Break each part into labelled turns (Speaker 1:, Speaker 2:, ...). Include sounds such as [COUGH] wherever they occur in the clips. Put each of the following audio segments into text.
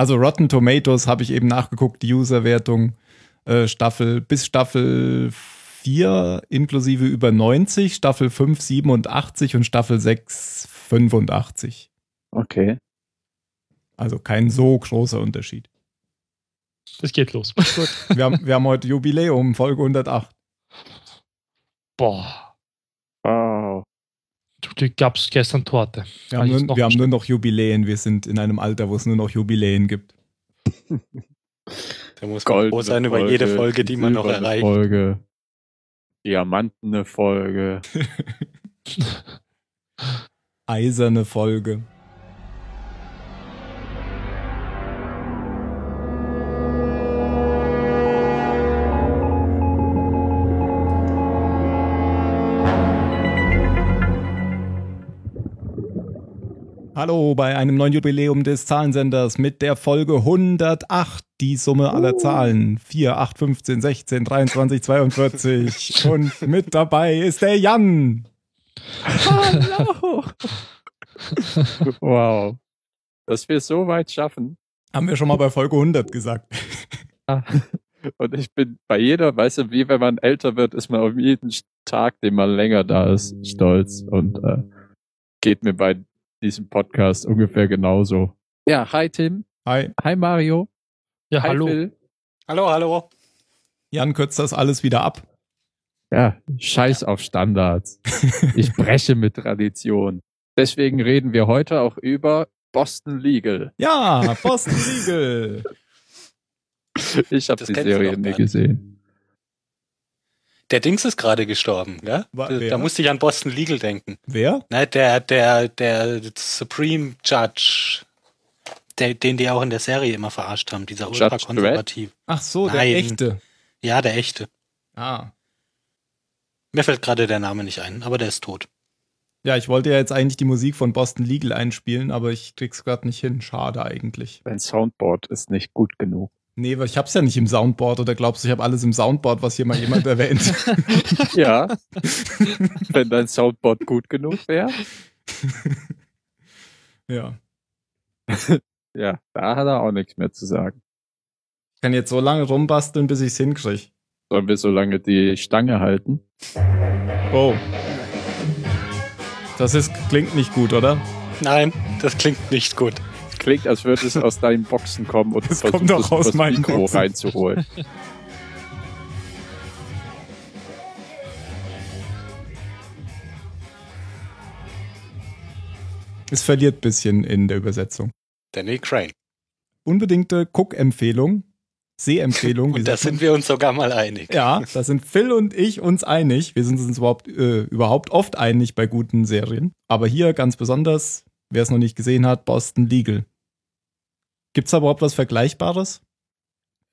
Speaker 1: Also Rotten Tomatoes habe ich eben nachgeguckt, die Userwertung äh, Staffel bis Staffel 4 inklusive über 90, Staffel 5 87 und Staffel 6 85.
Speaker 2: Okay.
Speaker 1: Also kein so großer Unterschied.
Speaker 3: Es geht los.
Speaker 1: Gut. Wir haben, wir haben heute Jubiläum, Folge 108.
Speaker 3: Boah.
Speaker 2: Wow.
Speaker 3: Du, du gab's gestern Torte.
Speaker 1: Wir, haben nur,
Speaker 3: noch
Speaker 1: wir haben nur noch Jubiläen. Wir sind in einem Alter, wo es nur noch Jubiläen gibt. [LAUGHS]
Speaker 4: Da muss man froh sein über jede Folge, die man noch erreicht.
Speaker 2: Folge. Diamantene Folge. [LAUGHS]
Speaker 1: Eiserne Folge. Hallo bei einem neuen Jubiläum des Zahlensenders mit der Folge 108, die Summe aller Zahlen. 4, 8, 15, 16, 23, 42. Und mit dabei ist der Jan.
Speaker 2: Hallo. [LAUGHS] wow. Dass wir es so weit schaffen.
Speaker 1: Haben wir schon mal bei Folge 100 gesagt.
Speaker 2: Und ich bin bei jeder, weißt du, wie wenn man älter wird, ist man auf jeden Tag, den man länger da ist, stolz. Und äh, geht mir bei diesem Podcast ungefähr genauso. Ja, hi Tim.
Speaker 1: Hi.
Speaker 2: Hi Mario.
Speaker 3: Ja,
Speaker 2: hi
Speaker 3: hallo.
Speaker 2: Phil.
Speaker 4: Hallo, hallo.
Speaker 1: Jan kürzt das alles wieder ab.
Speaker 2: Ja, scheiß auf Standards. Ich [LAUGHS] breche mit Tradition. Deswegen reden wir heute auch über Boston Legal.
Speaker 1: Ja, Boston Legal.
Speaker 2: Ich habe die Serie nie gesehen.
Speaker 4: Der Dings ist gerade gestorben, ja?
Speaker 1: Wa-
Speaker 4: Da,
Speaker 1: wer?
Speaker 4: da musste ich an Boston Legal denken.
Speaker 1: Wer?
Speaker 4: Ne, der, der, der Supreme Judge, der, den die auch in der Serie immer verarscht haben, dieser ultrakonservativ.
Speaker 1: Ach so, der
Speaker 4: Nein.
Speaker 1: echte.
Speaker 4: Ja, der echte.
Speaker 1: Ah.
Speaker 4: Mir fällt gerade der Name nicht ein, aber der ist tot.
Speaker 1: Ja, ich wollte ja jetzt eigentlich die Musik von Boston Legal einspielen, aber ich krieg's gerade nicht hin. Schade eigentlich.
Speaker 2: Mein Soundboard ist nicht gut genug.
Speaker 1: Nee, weil ich hab's ja nicht im Soundboard oder glaubst du, ich habe alles im Soundboard, was hier mal jemand [LAUGHS] erwähnt?
Speaker 2: Ja, wenn dein Soundboard gut genug wäre. [LAUGHS]
Speaker 1: ja.
Speaker 2: Ja, da hat er auch nichts mehr zu sagen.
Speaker 1: Ich kann jetzt so lange rumbasteln, bis ich's hinkrieg.
Speaker 2: Sollen wir so lange die Stange halten?
Speaker 1: Oh. Das ist, klingt nicht gut, oder?
Speaker 4: Nein, das klingt nicht gut.
Speaker 2: Klingt, als würde es aus deinen Boxen kommen und
Speaker 1: Das
Speaker 2: du
Speaker 1: kommt doch aus
Speaker 2: das
Speaker 1: meinen
Speaker 2: Mikro
Speaker 1: Boxen.
Speaker 2: reinzuholen.
Speaker 1: Es verliert bisschen in der Übersetzung.
Speaker 4: Danny Crane.
Speaker 1: Unbedingte Guck-Empfehlung, [LAUGHS] Sehempfehlung.
Speaker 4: Und da sind wir uns sogar mal einig.
Speaker 1: Ja, da sind Phil und ich uns einig. Wir sind uns überhaupt, äh, überhaupt oft einig bei guten Serien. Aber hier ganz besonders, wer es noch nicht gesehen hat, Boston Legal. Gibt's da überhaupt was Vergleichbares?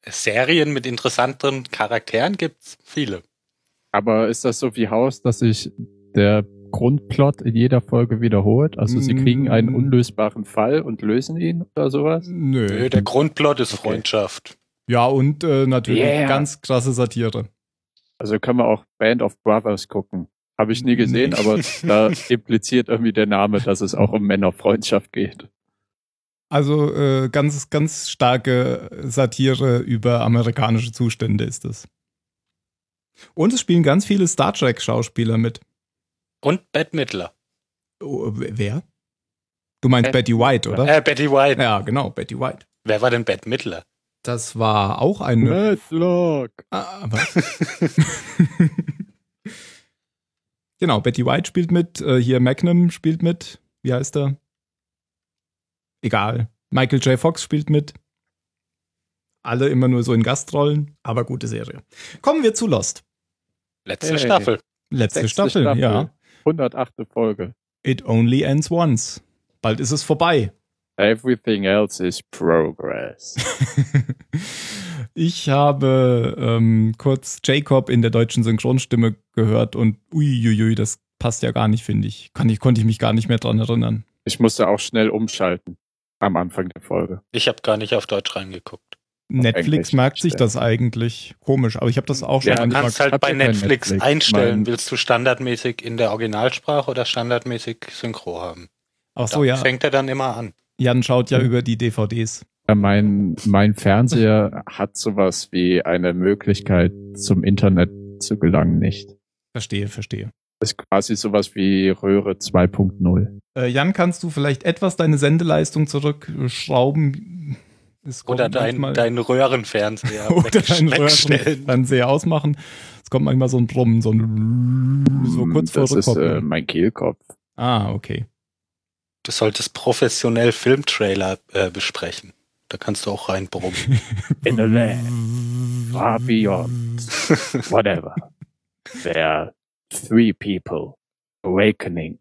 Speaker 4: Serien mit interessanten Charakteren gibt's viele.
Speaker 2: Aber ist das so wie Haus, dass sich der Grundplot in jeder Folge wiederholt? Also sie
Speaker 1: Mm.
Speaker 2: kriegen einen unlösbaren Fall und lösen ihn oder sowas?
Speaker 1: Nö.
Speaker 4: Nö, der Grundplot ist
Speaker 2: Okay.
Speaker 4: Freundschaft.
Speaker 1: Ja, und äh, natürlich
Speaker 2: Yeah.
Speaker 1: ganz krasse Satire.
Speaker 2: Also können wir auch Band of Brothers gucken. Habe ich nie gesehen,
Speaker 1: Nee.
Speaker 2: aber [LAUGHS] da impliziert irgendwie der Name, dass es auch um Männerfreundschaft geht.
Speaker 1: Also äh, ganz, ganz starke Satire über amerikanische Zustände ist es. Und es spielen ganz viele Star Trek-Schauspieler mit.
Speaker 4: Und Bette Midler.
Speaker 1: Oh, wer? Du meinst
Speaker 2: Äh,
Speaker 1: Betty White, oder?
Speaker 4: Äh, Betty White.
Speaker 1: Ja, genau, Betty White.
Speaker 4: Wer war denn Bette Midler?
Speaker 1: Das war auch eine.
Speaker 2: Matlock.
Speaker 1: Ah, was? [LAUGHS] genau, Betty White spielt mit. Äh, hier Magnum spielt mit. Wie heißt er? Egal. Michael J. Fox spielt mit. Alle immer nur so in Gastrollen, aber gute Serie. Kommen wir zu Lost.
Speaker 4: Letzte
Speaker 2: Hey.
Speaker 4: Staffel.
Speaker 1: Letzte Staffel,
Speaker 2: Staffel.
Speaker 1: ja.
Speaker 2: 108. Folge.
Speaker 1: It only ends once. Bald ist es vorbei.
Speaker 2: Everything else is progress. [LAUGHS]
Speaker 1: ich habe ähm, kurz Jacob in der deutschen Synchronstimme gehört und uiuiui, das passt ja gar nicht, finde ich. Kann ich. Konnte ich mich gar nicht mehr dran erinnern.
Speaker 2: Ich musste auch schnell umschalten am Anfang der Folge.
Speaker 4: Ich habe gar nicht auf Deutsch reingeguckt.
Speaker 1: Netflix merkt sich das eigentlich komisch, aber ich habe das auch schon
Speaker 2: Ja,
Speaker 4: Du kannst halt bei Netflix,
Speaker 2: Netflix.
Speaker 4: einstellen,
Speaker 2: Mein-
Speaker 4: willst du standardmäßig in der Originalsprache oder standardmäßig Synchro haben.
Speaker 1: Ach so,
Speaker 4: Da
Speaker 1: ja.
Speaker 4: fängt er dann immer an.
Speaker 1: Jan schaut ja über die DVDs
Speaker 2: Mein, mein Fernseher hat sowas wie eine Möglichkeit zum Internet zu gelangen nicht.
Speaker 1: Verstehe, verstehe.
Speaker 2: Das ist quasi sowas wie Röhre 2.0.
Speaker 1: Äh, Jan, kannst du vielleicht etwas deine Sendeleistung zurückschrauben?
Speaker 4: Oder dein,
Speaker 1: manchmal-
Speaker 4: dein Röhrenfernseher [LAUGHS]
Speaker 1: oder deinen. Röhrenfernseher ausmachen. Es kommt manchmal so ein Brummen, so ein so kurz vor
Speaker 2: das ist äh,
Speaker 1: Rückkopplung.
Speaker 2: mein Kehlkopf.
Speaker 1: Ah, okay.
Speaker 4: Du solltest professionell Filmtrailer äh, besprechen. Da kannst du auch reinbrummen.
Speaker 2: In the land far beyond whatever. [LAUGHS] There three people awakening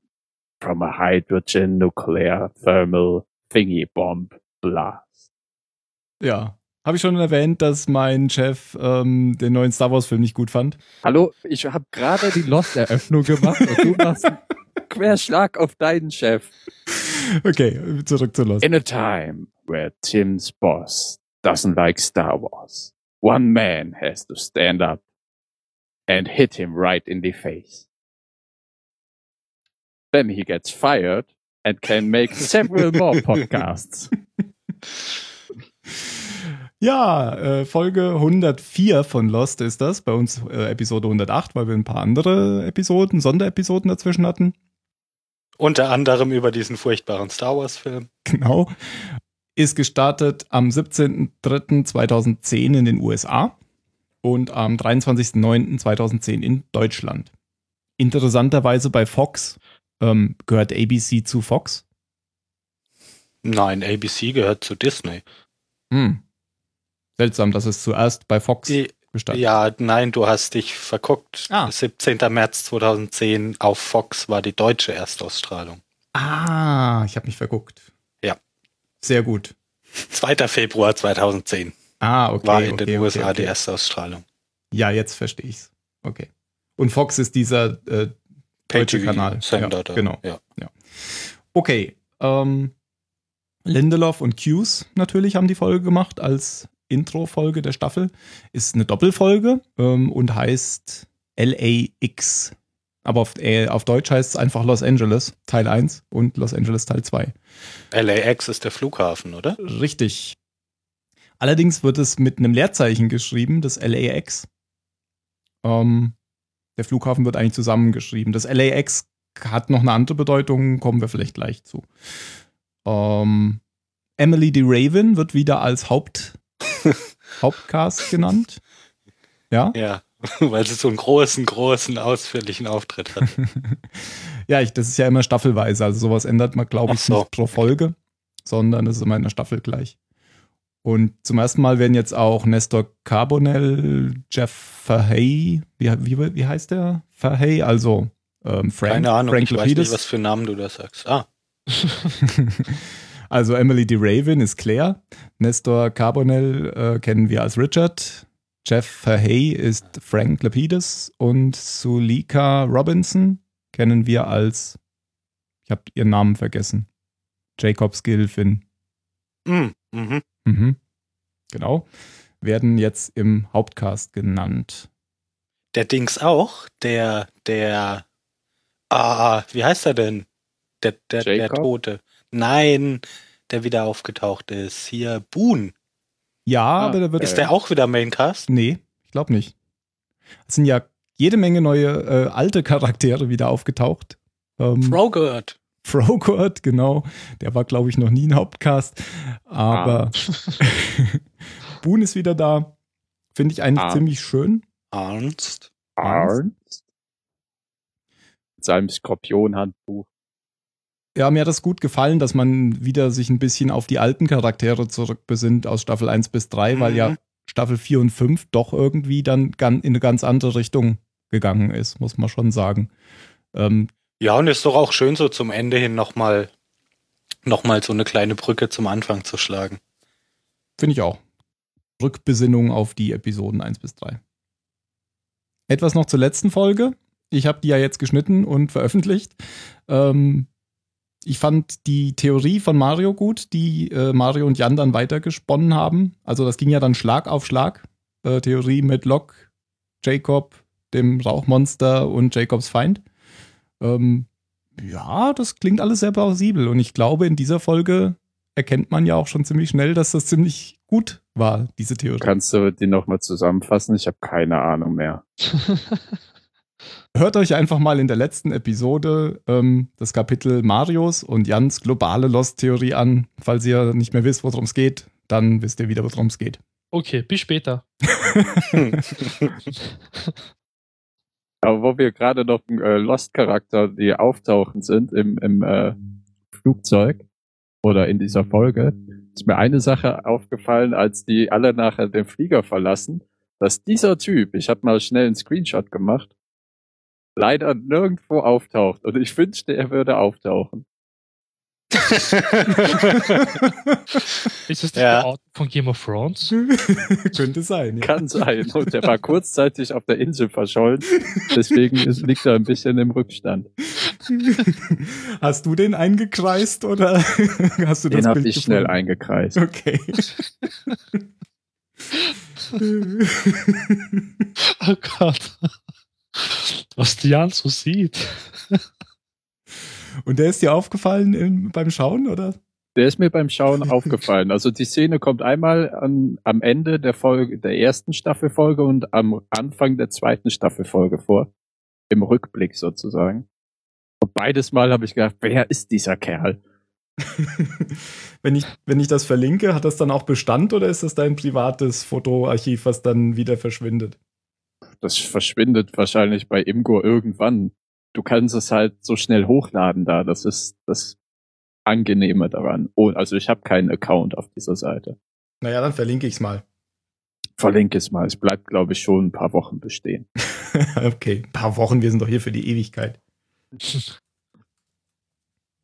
Speaker 2: from a hydrogen nuclear thermal thingy bomb blast.
Speaker 1: Ja. Habe ich schon erwähnt, dass mein Chef ähm, den neuen Star Wars Film nicht gut fand?
Speaker 2: Hallo, ich habe gerade die Lost-Eröffnung gemacht und du machst einen [LAUGHS] Querschlag auf deinen Chef.
Speaker 1: Okay, zurück zu Lost.
Speaker 2: In a time where Tim's boss doesn't like Star Wars, one man has to stand up and hit him right in the face. Then he gets fired and can make [LAUGHS] several more podcasts.
Speaker 1: Ja, äh, Folge 104 von Lost ist das. Bei uns äh, Episode 108, weil wir ein paar andere Episoden, Sonderepisoden dazwischen hatten.
Speaker 4: Unter anderem über diesen furchtbaren Star Wars-Film.
Speaker 1: Genau. Ist gestartet am 17.03.2010 in den USA und am 23.09.2010 in Deutschland. Interessanterweise bei Fox ähm, gehört ABC zu Fox.
Speaker 4: Nein, ABC gehört zu Disney.
Speaker 1: Hm. Seltsam, dass es zuerst bei Fox
Speaker 4: Die-
Speaker 1: gestartet
Speaker 4: Ja, nein, du hast dich verguckt.
Speaker 1: Ah.
Speaker 4: 17. März 2010 auf Fox war die deutsche Erstausstrahlung.
Speaker 1: Ah, ich habe mich verguckt.
Speaker 4: Ja.
Speaker 1: Sehr gut.
Speaker 4: 2. Februar 2010
Speaker 1: Ah, okay.
Speaker 4: war in
Speaker 1: okay,
Speaker 4: den
Speaker 1: okay,
Speaker 4: USA
Speaker 1: okay.
Speaker 4: die Erstausstrahlung.
Speaker 1: Ja, jetzt verstehe ich's. Okay. Und Fox ist dieser äh, deutsche Kanal.
Speaker 4: Sender
Speaker 1: ja,
Speaker 4: da.
Speaker 1: Genau.
Speaker 4: Ja.
Speaker 1: Okay. Ähm, Lindelof und Hughes natürlich haben die Folge gemacht als Intro-Folge der Staffel. Ist eine Doppelfolge ähm, und heißt LAX. Aber auf, äh, auf Deutsch heißt es einfach Los Angeles Teil 1 und Los Angeles Teil 2.
Speaker 4: LAX ist der Flughafen, oder?
Speaker 1: Richtig. Allerdings wird es mit einem Leerzeichen geschrieben, das LAX. Ähm, der Flughafen wird eigentlich zusammengeschrieben. Das LAX hat noch eine andere Bedeutung, kommen wir vielleicht gleich zu. Ähm, Emily D. Raven wird wieder als Haupt, [LAUGHS] Hauptcast genannt. Ja?
Speaker 4: Ja, [LAUGHS] weil sie so einen großen, großen, ausführlichen Auftritt hat. [LAUGHS]
Speaker 1: ja, ich, das ist ja immer staffelweise. Also sowas ändert man, glaube ich,
Speaker 4: so.
Speaker 1: nicht pro Folge, sondern es ist immer in der Staffel gleich. Und zum ersten Mal werden jetzt auch Nestor Carbonell, Jeff Fahey, wie, wie, wie heißt der? Fahey, also ähm, Frank,
Speaker 4: Keine Ahnung,
Speaker 1: Frank
Speaker 4: ich weiß
Speaker 1: Lapidus.
Speaker 4: nicht, was für Namen du da sagst. Ah, [LAUGHS]
Speaker 1: also Emily D. Raven ist Claire, Nestor Carbonell äh, kennen wir als Richard, Jeff Fahey ist Frank Lapidus und Sulika Robinson kennen wir als, ich habe ihren Namen vergessen, Jacobs Gilfin.
Speaker 4: mm, mhm.
Speaker 1: Mhm. Genau. Werden jetzt im Hauptcast genannt.
Speaker 4: Der Dings auch, der, der, ah, wie heißt er denn? Der, der, der? Tote. Nein, der wieder aufgetaucht ist. Hier, Boone.
Speaker 1: Ja,
Speaker 2: Ah,
Speaker 1: aber da wird.
Speaker 4: Ist der auch wieder Maincast?
Speaker 1: Nee, ich glaube nicht. Es sind ja jede Menge neue äh, alte Charaktere wieder aufgetaucht. Ähm,
Speaker 4: Frogurt.
Speaker 1: Frogurt, genau. Der war, glaube ich, noch nie ein Hauptcast. Aber [LAUGHS] Boone ist wieder da. Finde ich eigentlich
Speaker 2: Ah.
Speaker 1: ziemlich schön.
Speaker 4: Ernst.
Speaker 2: Arns. Mit seinem Skorpionhandbuch.
Speaker 1: Ja, mir hat das gut gefallen, dass man wieder sich ein bisschen auf die alten Charaktere zurückbesinnt aus Staffel 1 bis 3, weil
Speaker 4: Mhm.
Speaker 1: ja Staffel 4 und 5 doch irgendwie dann in eine ganz andere Richtung gegangen ist, muss man schon sagen. Ähm,
Speaker 4: Ja, und ist doch auch schön, so zum Ende hin nochmal noch mal so eine kleine Brücke zum Anfang zu schlagen.
Speaker 1: Finde ich auch. Rückbesinnung auf die Episoden 1 bis 3. Etwas noch zur letzten Folge. Ich habe die ja jetzt geschnitten und veröffentlicht. Ähm, ich fand die Theorie von Mario gut, die äh, Mario und Jan dann weitergesponnen haben. Also das ging ja dann Schlag auf Schlag. Äh, Theorie mit Locke, Jacob, dem Rauchmonster und Jacobs Feind. Ähm, ja, das klingt alles sehr plausibel. Und ich glaube, in dieser Folge erkennt man ja auch schon ziemlich schnell, dass das ziemlich gut war, diese Theorie.
Speaker 2: Kannst du die nochmal zusammenfassen? Ich habe keine Ahnung mehr. [LAUGHS]
Speaker 1: Hört euch einfach mal in der letzten Episode ähm, das Kapitel Marios und Jans globale Lost-Theorie an. Falls ihr nicht mehr wisst, worum es geht, dann wisst ihr wieder, worum es geht.
Speaker 3: okay, bis später. [LAUGHS]
Speaker 2: Aber wo wir gerade noch äh, Lost-Charakter, die auftauchen sind im, im äh, Flugzeug oder in dieser Folge, ist mir eine Sache aufgefallen, als die alle nachher den Flieger verlassen, dass dieser Typ, ich habe mal schnell einen Screenshot gemacht, leider nirgendwo auftaucht. Und ich wünschte, er würde auftauchen. [LAUGHS]
Speaker 3: Ist das nicht
Speaker 4: Ja.
Speaker 3: der Auto von Game of Thrones? [LAUGHS]
Speaker 1: Könnte sein. Ja.
Speaker 2: Kann sein. Und er war kurzzeitig auf der Insel verschollen. Deswegen ist, liegt er ein bisschen im Rückstand. [LAUGHS]
Speaker 1: Hast du den eingekreist oder hast du das
Speaker 2: Den habe ich schnell eingekreist.
Speaker 1: Okay.
Speaker 3: Oh Gott. Was die Jan so sieht.
Speaker 1: Und der ist dir aufgefallen im, beim Schauen, oder?
Speaker 2: Der ist mir beim Schauen [LAUGHS] aufgefallen. Also die Szene kommt einmal an, am Ende der Folge, der ersten Staffelfolge und am Anfang der zweiten Staffelfolge vor. Im Rückblick sozusagen. Und beides Mal habe ich gedacht, wer ist dieser Kerl? [LAUGHS]
Speaker 1: wenn, ich, wenn ich das verlinke, hat das dann auch Bestand oder ist das dein privates Fotoarchiv, was dann wieder verschwindet?
Speaker 2: Das verschwindet wahrscheinlich bei Imgur irgendwann. Du kannst es halt so schnell hochladen da. Das ist das Angenehme daran. Oh, also ich habe keinen Account auf dieser Seite.
Speaker 1: Naja, dann verlinke ich es mal.
Speaker 2: Verlinke es mal. Es bleibt, glaube ich, schon ein paar Wochen bestehen. [LAUGHS]
Speaker 1: okay, ein paar Wochen, wir sind doch hier für die Ewigkeit. [LAUGHS]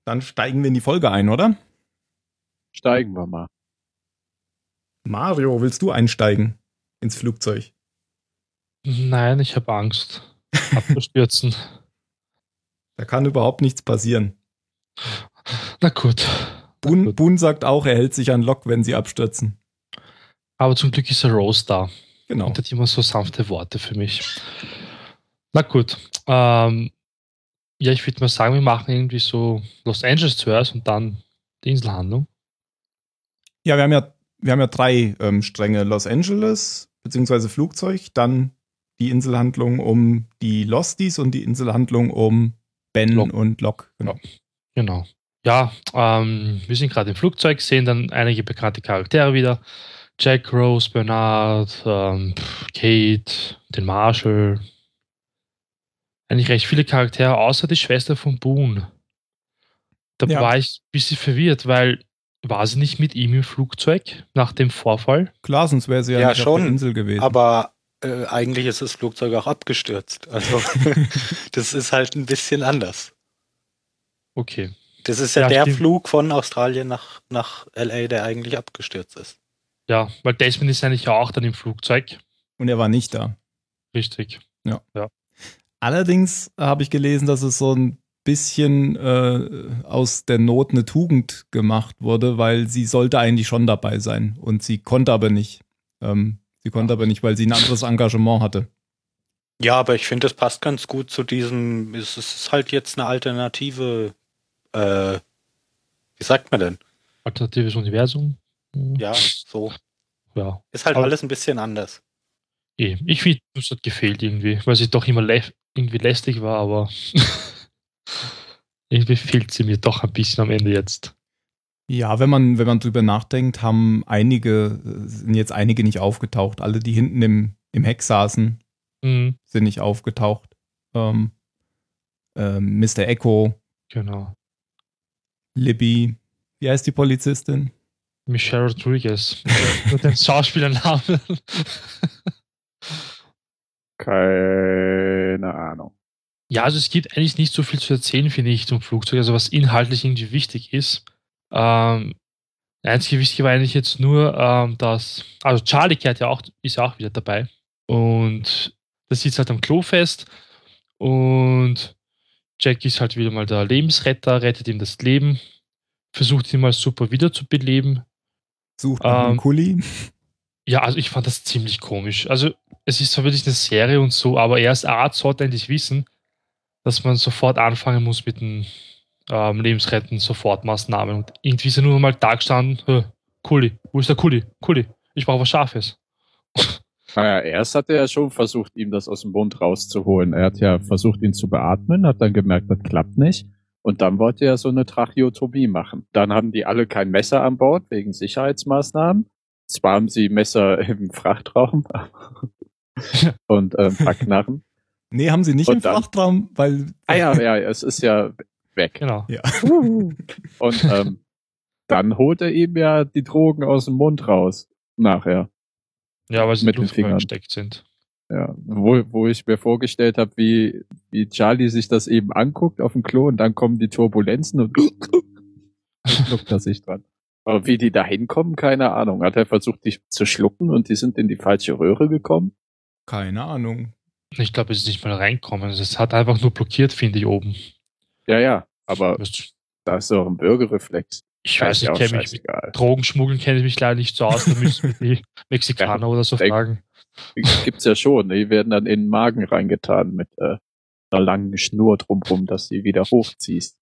Speaker 1: Dann steigen wir in die Folge ein, oder?
Speaker 2: Steigen wir mal.
Speaker 1: Mario, willst du einsteigen ins Flugzeug?
Speaker 3: Nein, ich habe Angst. Abzustürzen. [LAUGHS]
Speaker 1: Da kann überhaupt nichts passieren.
Speaker 3: Na gut.
Speaker 1: Boon, sagt auch, er hält sich an Lok, wenn sie abstürzen.
Speaker 3: Aber zum Glück ist der Rose da.
Speaker 1: Genau.
Speaker 3: Und hat immer so sanfte Worte für mich. Na gut. Ähm, ja, ich würde mal sagen, wir machen irgendwie so Los Angeles zuerst und dann die Inselhandlung.
Speaker 1: Ja, wir haben ja, wir haben ja drei ähm, Stränge. Los Angeles, beziehungsweise Flugzeug, dann die Inselhandlung um die Losties und die Inselhandlung um Ben
Speaker 3: Locke.
Speaker 1: und Locke. Genau.
Speaker 3: Genau. Ja, ähm, wir sind gerade im Flugzeug, sehen dann einige bekannte Charaktere wieder. Jack, Rose, Bernard, ähm, Kate, den Marshall. Eigentlich recht viele Charaktere, außer die Schwester von Boone. Da
Speaker 1: Ja.
Speaker 3: war ich ein bisschen verwirrt, weil war sie nicht mit ihm im Flugzeug nach dem Vorfall?
Speaker 1: Klar, sonst wäre sie ja,
Speaker 4: Ja,
Speaker 1: nicht auf
Speaker 4: schon,
Speaker 1: der Insel gewesen.
Speaker 4: Aber äh, eigentlich ist das Flugzeug auch abgestürzt. Also [LAUGHS] das ist halt ein bisschen anders.
Speaker 3: Okay.
Speaker 4: Das ist ja,
Speaker 3: Ja,
Speaker 4: der. Flug von Australien nach, nach LA, der eigentlich abgestürzt ist.
Speaker 3: Ja, weil Desmond ist eigentlich auch dann im Flugzeug.
Speaker 1: und er war nicht da.
Speaker 3: Richtig.
Speaker 1: Allerdings habe ich gelesen, dass es so ein bisschen äh, aus der Not eine Tugend gemacht wurde, weil sie sollte eigentlich schon dabei sein und sie konnte aber nicht. Ähm, sie konnte aber nicht, weil sie ein anderes Engagement hatte.
Speaker 4: Ja, aber ich finde, das passt ganz gut zu diesem, es ist halt jetzt eine alternative, äh, wie sagt man denn?
Speaker 3: Alternatives Universum.
Speaker 4: Ja, so.
Speaker 3: Ja.
Speaker 4: Ist halt
Speaker 3: Aber-
Speaker 4: alles ein bisschen anders.
Speaker 3: Eh, ich finde, es hat gefehlt irgendwie, weil sie doch immer lä irgendwie lästig war, aber [LAUGHS] irgendwie fehlt sie mir doch ein bisschen am Ende jetzt.
Speaker 1: Ja, wenn man, wenn man drüber nachdenkt, haben einige, sind jetzt einige nicht aufgetaucht. Alle, die hinten im, im Heck saßen,
Speaker 3: Mhm,
Speaker 1: sind nicht aufgetaucht. Ähm, ähm, Mr. Echo,
Speaker 3: genau.
Speaker 1: Libby, wie heißt die Polizistin?
Speaker 3: Michelle Rodriguez. Nur den Schauspielernamen.
Speaker 2: Keine Ahnung.
Speaker 3: ja, also es gibt eigentlich nicht so viel zu erzählen, finde ich, zum Flugzeug, also was inhaltlich irgendwie wichtig ist. Ähm, einzige Wichtige war eigentlich jetzt nur, ähm, dass, also Charlie kehrt ja auch, ist ja auch wieder dabei. Und das sitzt halt am Klo fest und Jack ist halt wieder mal der Lebensretter, rettet ihm das Leben, versucht ihn mal super wiederzubeleben.
Speaker 1: Sucht
Speaker 3: Ähm,
Speaker 1: Kuli.
Speaker 3: Ja, also ich fand das ziemlich komisch. Also es ist zwar wirklich eine Serie und so, aber er als Arzt sollte eigentlich wissen, dass man sofort anfangen muss mit dem ähm, lebensrettenden Sofortmaßnahmen. Und irgendwie ist er nur mal da gestanden, äh, Kuli, wo ist der Kuli? Kuli, ich brauche was Scharfes. [LAUGHS]
Speaker 2: Naja, erst hat er ja schon versucht, ihm das aus dem Mund rauszuholen. Er hat ja versucht, ihn zu beatmen, hat dann gemerkt, das klappt nicht. Und dann wollte er so eine Tracheotomie machen. Dann haben die alle kein Messer an Bord wegen Sicherheitsmaßnahmen. Zwar haben sie Messer [LAUGHS] im Frachtraum [LAUGHS] und äh, ein paar Knarren.
Speaker 1: Nee, haben sie nicht
Speaker 2: Und
Speaker 1: im
Speaker 2: dann-
Speaker 1: Frachtraum, weil.
Speaker 2: Ah ja, ja, es ist ja weg.
Speaker 3: Genau.
Speaker 1: Ja. [LAUGHS]
Speaker 2: Und ähm, dann holt er ihm ja die Drogen aus dem Mund raus. Nachher.
Speaker 3: Ja, weil sie
Speaker 2: Mit den Fingern.
Speaker 3: gesteckt sind.
Speaker 2: Ja, wo, wo ich mir vorgestellt habe, wie, wie Charlie sich das eben anguckt auf dem Klo und dann kommen die Turbulenzen und dann schluckt er sich dran. Aber wie die da hinkommen, keine Ahnung. Hat er versucht, die zu schlucken und die sind in die falsche Röhre gekommen?
Speaker 1: Keine Ahnung.
Speaker 3: Ich glaube, es ist nicht mal reinkommen. Es hat einfach nur blockiert, finde ich, oben.
Speaker 2: Ja, ja. Aber da ist doch ein Bürgerreflex.
Speaker 3: Ich
Speaker 2: Ja,
Speaker 3: weiß, ich
Speaker 2: ja
Speaker 3: kenne mich mit. Drogenschmuggeln kenne ich mich leider nicht so aus. Da müssen die [LAUGHS] Mexikaner oder so fragen.
Speaker 2: Gibt's ja schon. Die werden dann in den Magen reingetan mit äh, einer langen Schnur drumrum, dass sie wieder hochziehst.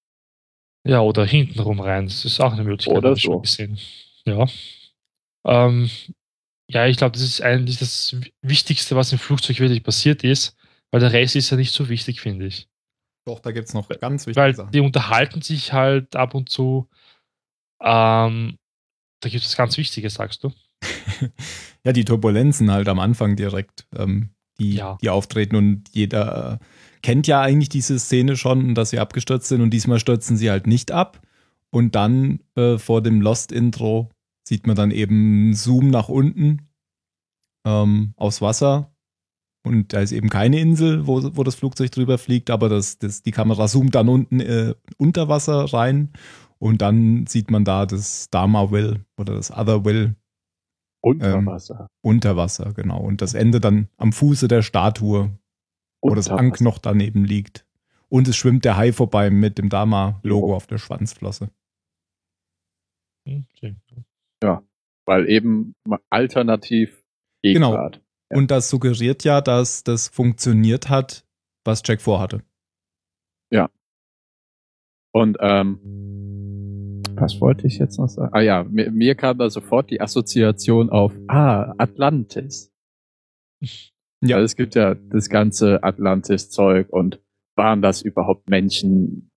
Speaker 3: Ja, oder hintenrum rein. Das ist auch eine Möglichkeit.
Speaker 2: Oder so.
Speaker 3: Gesehen. Ja. Ähm, ja, ich glaube, das ist eigentlich das Wichtigste, was im Flugzeug wirklich passiert ist, weil der Rest ist ja nicht so wichtig, finde ich.
Speaker 1: Doch, da gibt's noch ganz wichtige
Speaker 3: Weil
Speaker 1: Sachen.
Speaker 3: die unterhalten sich halt ab und zu. Ähm, da gibt es ganz Wichtiges, sagst du? [LAUGHS]
Speaker 1: ja, die Turbulenzen halt am Anfang direkt, ähm, die,
Speaker 3: Ja.
Speaker 1: die auftreten und jeder äh, kennt ja eigentlich diese Szene schon, dass sie abgestürzt sind und diesmal stürzen sie halt nicht ab. Und dann äh, vor dem Lost-Intro sieht man dann eben einen Zoom nach unten ähm, aufs Wasser. Und da ist eben keine Insel, wo, wo das Flugzeug drüber fliegt, aber das, das, die Kamera zoomt dann unten äh, unter Wasser rein und dann sieht man da das Dharma Will oder das Other Will
Speaker 2: Unter
Speaker 1: Ähm,
Speaker 2: Wasser.
Speaker 1: unter Wasser, genau. Und das Ende dann am Fuße der Statue, wo das
Speaker 2: Wasser.
Speaker 1: noch daneben liegt. Und es schwimmt der Hai vorbei mit dem Dharma-Logo
Speaker 2: Jo.
Speaker 1: auf der Schwanzflosse.
Speaker 3: Hm, okay.
Speaker 2: Weil eben alternativ
Speaker 1: Genau.
Speaker 2: Ja.
Speaker 1: Und das suggeriert ja, dass das funktioniert hat, was Jack vorhatte.
Speaker 2: Und ähm, was wollte ich jetzt noch sagen? Ah ja, mir, mir kam da sofort die Assoziation auf Ah, Atlantis. [LAUGHS]
Speaker 1: Ja.
Speaker 2: Weil es gibt ja das ganze Atlantis-Zeug und waren das überhaupt Menschen,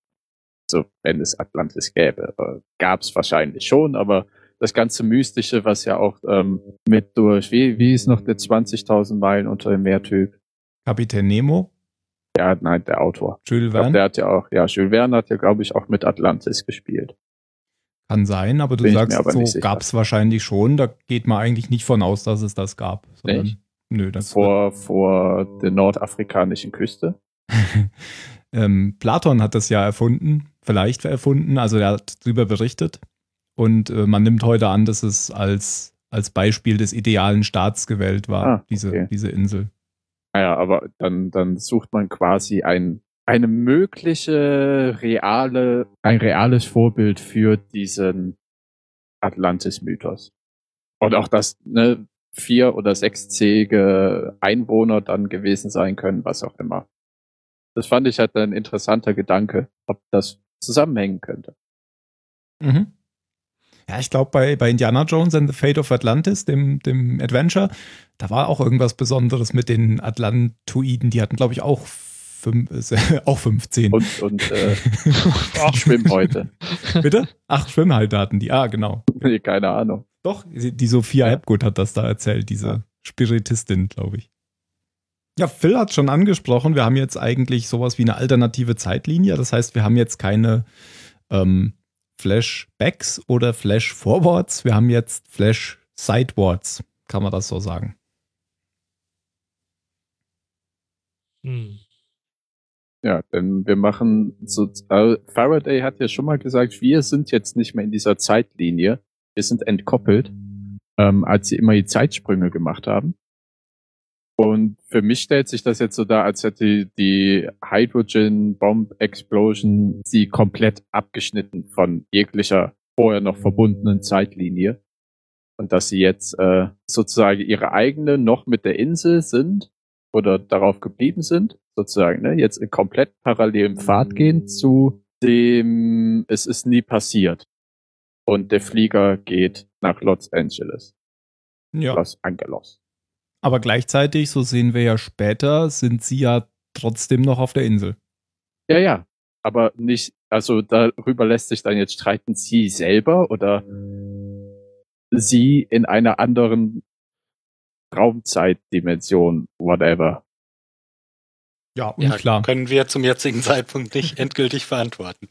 Speaker 2: so wenn es Atlantis gäbe? Äh, Gab es wahrscheinlich schon, aber das ganze Mystische, was ja auch ähm, mit durch, wie, wie ist noch der 20.000 Meilen unter dem Meer-Typ?
Speaker 1: Kapitän Nemo,
Speaker 2: Ja, nein, der Autor.
Speaker 1: Jules
Speaker 2: Ich glaub,
Speaker 1: Verne,
Speaker 2: der hat ja auch, ja, Jules Verne hat ja, glaube ich, auch mit Atlantis gespielt.
Speaker 1: kann sein, aber du
Speaker 2: Bin
Speaker 1: sagst,
Speaker 2: aber
Speaker 1: so gab es wahrscheinlich schon. Da geht man eigentlich nicht von aus, dass es das gab. Sondern? Nö, das
Speaker 2: Vor, vor der nordafrikanischen Küste. [LAUGHS]
Speaker 1: ähm, Platon hat das ja erfunden, vielleicht erfunden, also er hat drüber berichtet. Und äh, man nimmt heute an, dass es als, als Beispiel des idealen Staats gewählt war,
Speaker 2: Ah,
Speaker 1: diese,
Speaker 2: okay.
Speaker 1: diese Insel.
Speaker 2: Naja, aber dann, dann sucht man quasi ein, eine mögliche reale, ein reales Vorbild für diesen Atlantis-Mythos. Und auch, dass ne, vier- oder sechszähige Einwohner dann gewesen sein können, was auch immer. Das fand ich halt ein interessanter Gedanke, ob das zusammenhängen könnte.
Speaker 1: Mhm. Ja, ich glaube, bei, bei Indiana Jones and the Fate of Atlantis, dem, dem Adventure, da war auch irgendwas Besonderes mit den Atlantoiden. Die hatten, glaube ich, auch, fünf, äh, [LAUGHS] auch 15.
Speaker 2: Und, und äh,
Speaker 3: Ach,
Speaker 2: Schwimmhäute.
Speaker 1: Bitte? Ach, Schwimmhalte hatten die. Ah, genau.
Speaker 2: Nee, Keine Ahnung.
Speaker 1: Doch, die Sophia. Hepgood hat das da erzählt, diese Spiritistin, glaube ich. Ja, Phil hat schon angesprochen, wir haben jetzt eigentlich sowas wie eine alternative Zeitlinie. Das heißt, wir haben jetzt keine ähm, Flashbacks oder Flashforwards, wir haben jetzt Flash-Sidewards, kann man das so sagen.
Speaker 3: Hm.
Speaker 2: Ja, denn wir machen so, äh, Faraday hat ja schon mal gesagt, wir sind jetzt nicht mehr in dieser Zeitlinie, wir sind entkoppelt, ähm, als sie immer die Zeitsprünge gemacht haben. Und für mich stellt sich das jetzt so dar, als hätte die Hydrogen Bomb Explosion sie komplett abgeschnitten von jeglicher vorher noch verbundenen Zeitlinie. Und dass sie jetzt äh, sozusagen ihre eigene noch mit der Insel sind oder darauf geblieben sind, sozusagen, ne, jetzt in komplett parallelem Pfad gehen zu dem es ist nie passiert. Und der Flieger geht nach Los Angeles.
Speaker 1: Ja.
Speaker 2: Los Angeles.
Speaker 1: Aber gleichzeitig, so sehen wir ja später, sind sie ja trotzdem noch auf der Insel.
Speaker 2: Ja, ja. Aber nicht, also darüber lässt sich dann jetzt streiten, sie selber oder sie in einer anderen Raumzeitdimension, whatever.
Speaker 1: Ja,
Speaker 4: Ja,
Speaker 1: unklar.
Speaker 4: können wir zum jetzigen Zeitpunkt nicht [LAUGHS] endgültig beantworten.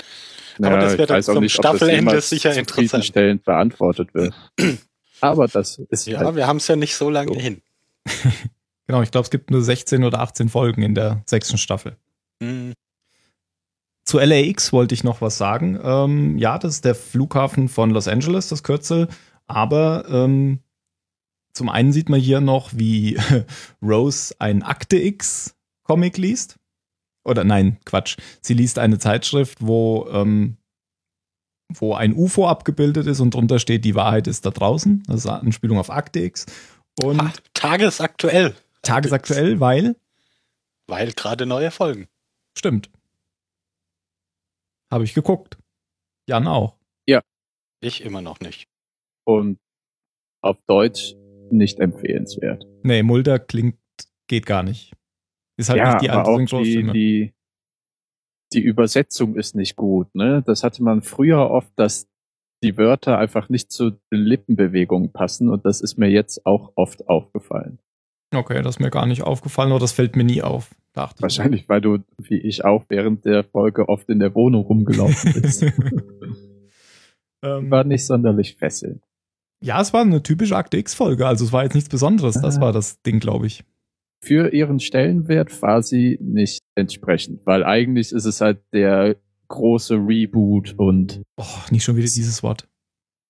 Speaker 4: Aber
Speaker 2: Ja,
Speaker 4: das wird dann zum
Speaker 2: nicht,
Speaker 4: Staffelende sicher interessant.
Speaker 2: zufriedenstellend beantwortet wird. [CLEARS THROAT] Aber das ist
Speaker 4: Ja,
Speaker 2: halt,
Speaker 4: wir haben es ja nicht so lange
Speaker 2: So.
Speaker 4: hin. [LAUGHS]
Speaker 1: Genau, ich glaube, es gibt nur 16 oder 18 Folgen in der sechsten Staffel.
Speaker 4: Hm,
Speaker 1: Zu LAX wollte ich noch was sagen. Ähm, ja, das ist der Flughafen von Los Angeles, das Kürzel. Aber ähm, zum einen sieht man hier noch, wie [LAUGHS] Rose ein Akte X Comic liest. Oder nein, Quatsch. Sie liest eine Zeitschrift, wo, ähm, wo ein UFO abgebildet ist und drunter steht, die Wahrheit ist da draußen. Das ist eine Anspielung auf Akte X. Und
Speaker 4: ha, tagesaktuell,
Speaker 1: tagesaktuell, weil,
Speaker 4: weil gerade neue Folgen.
Speaker 1: stimmt. Habe ich geguckt. Jan auch.
Speaker 4: Ich immer noch nicht.
Speaker 2: und auf Deutsch nicht empfehlenswert.
Speaker 1: Nee, Mulder klingt, geht gar nicht. Ist halt nicht die
Speaker 2: aber
Speaker 1: alte
Speaker 2: auch die, die, die Übersetzung ist nicht gut. Ne? Das hatte man früher oft, dass die Wörter einfach nicht zu den Lippenbewegungen passen und das ist mir jetzt auch oft aufgefallen.
Speaker 1: Okay, das ist mir gar nicht aufgefallen, oder das fällt mir nie auf. Dachte ich.
Speaker 2: Wahrscheinlich, weil du, wie ich auch, während der Folge oft in der Wohnung rumgelaufen bist. [LAUGHS]
Speaker 1: ähm,
Speaker 2: War nicht sonderlich fesselnd.
Speaker 1: ja, es war eine typische Akte X-Folge, also es war jetzt nichts Besonderes. Das
Speaker 2: Ah.
Speaker 1: war das Ding, glaube ich.
Speaker 2: Für ihren Stellenwert war sie nicht entsprechend, weil eigentlich ist es halt der große Reboot und
Speaker 1: Oh, nicht schon wieder dieses Wort.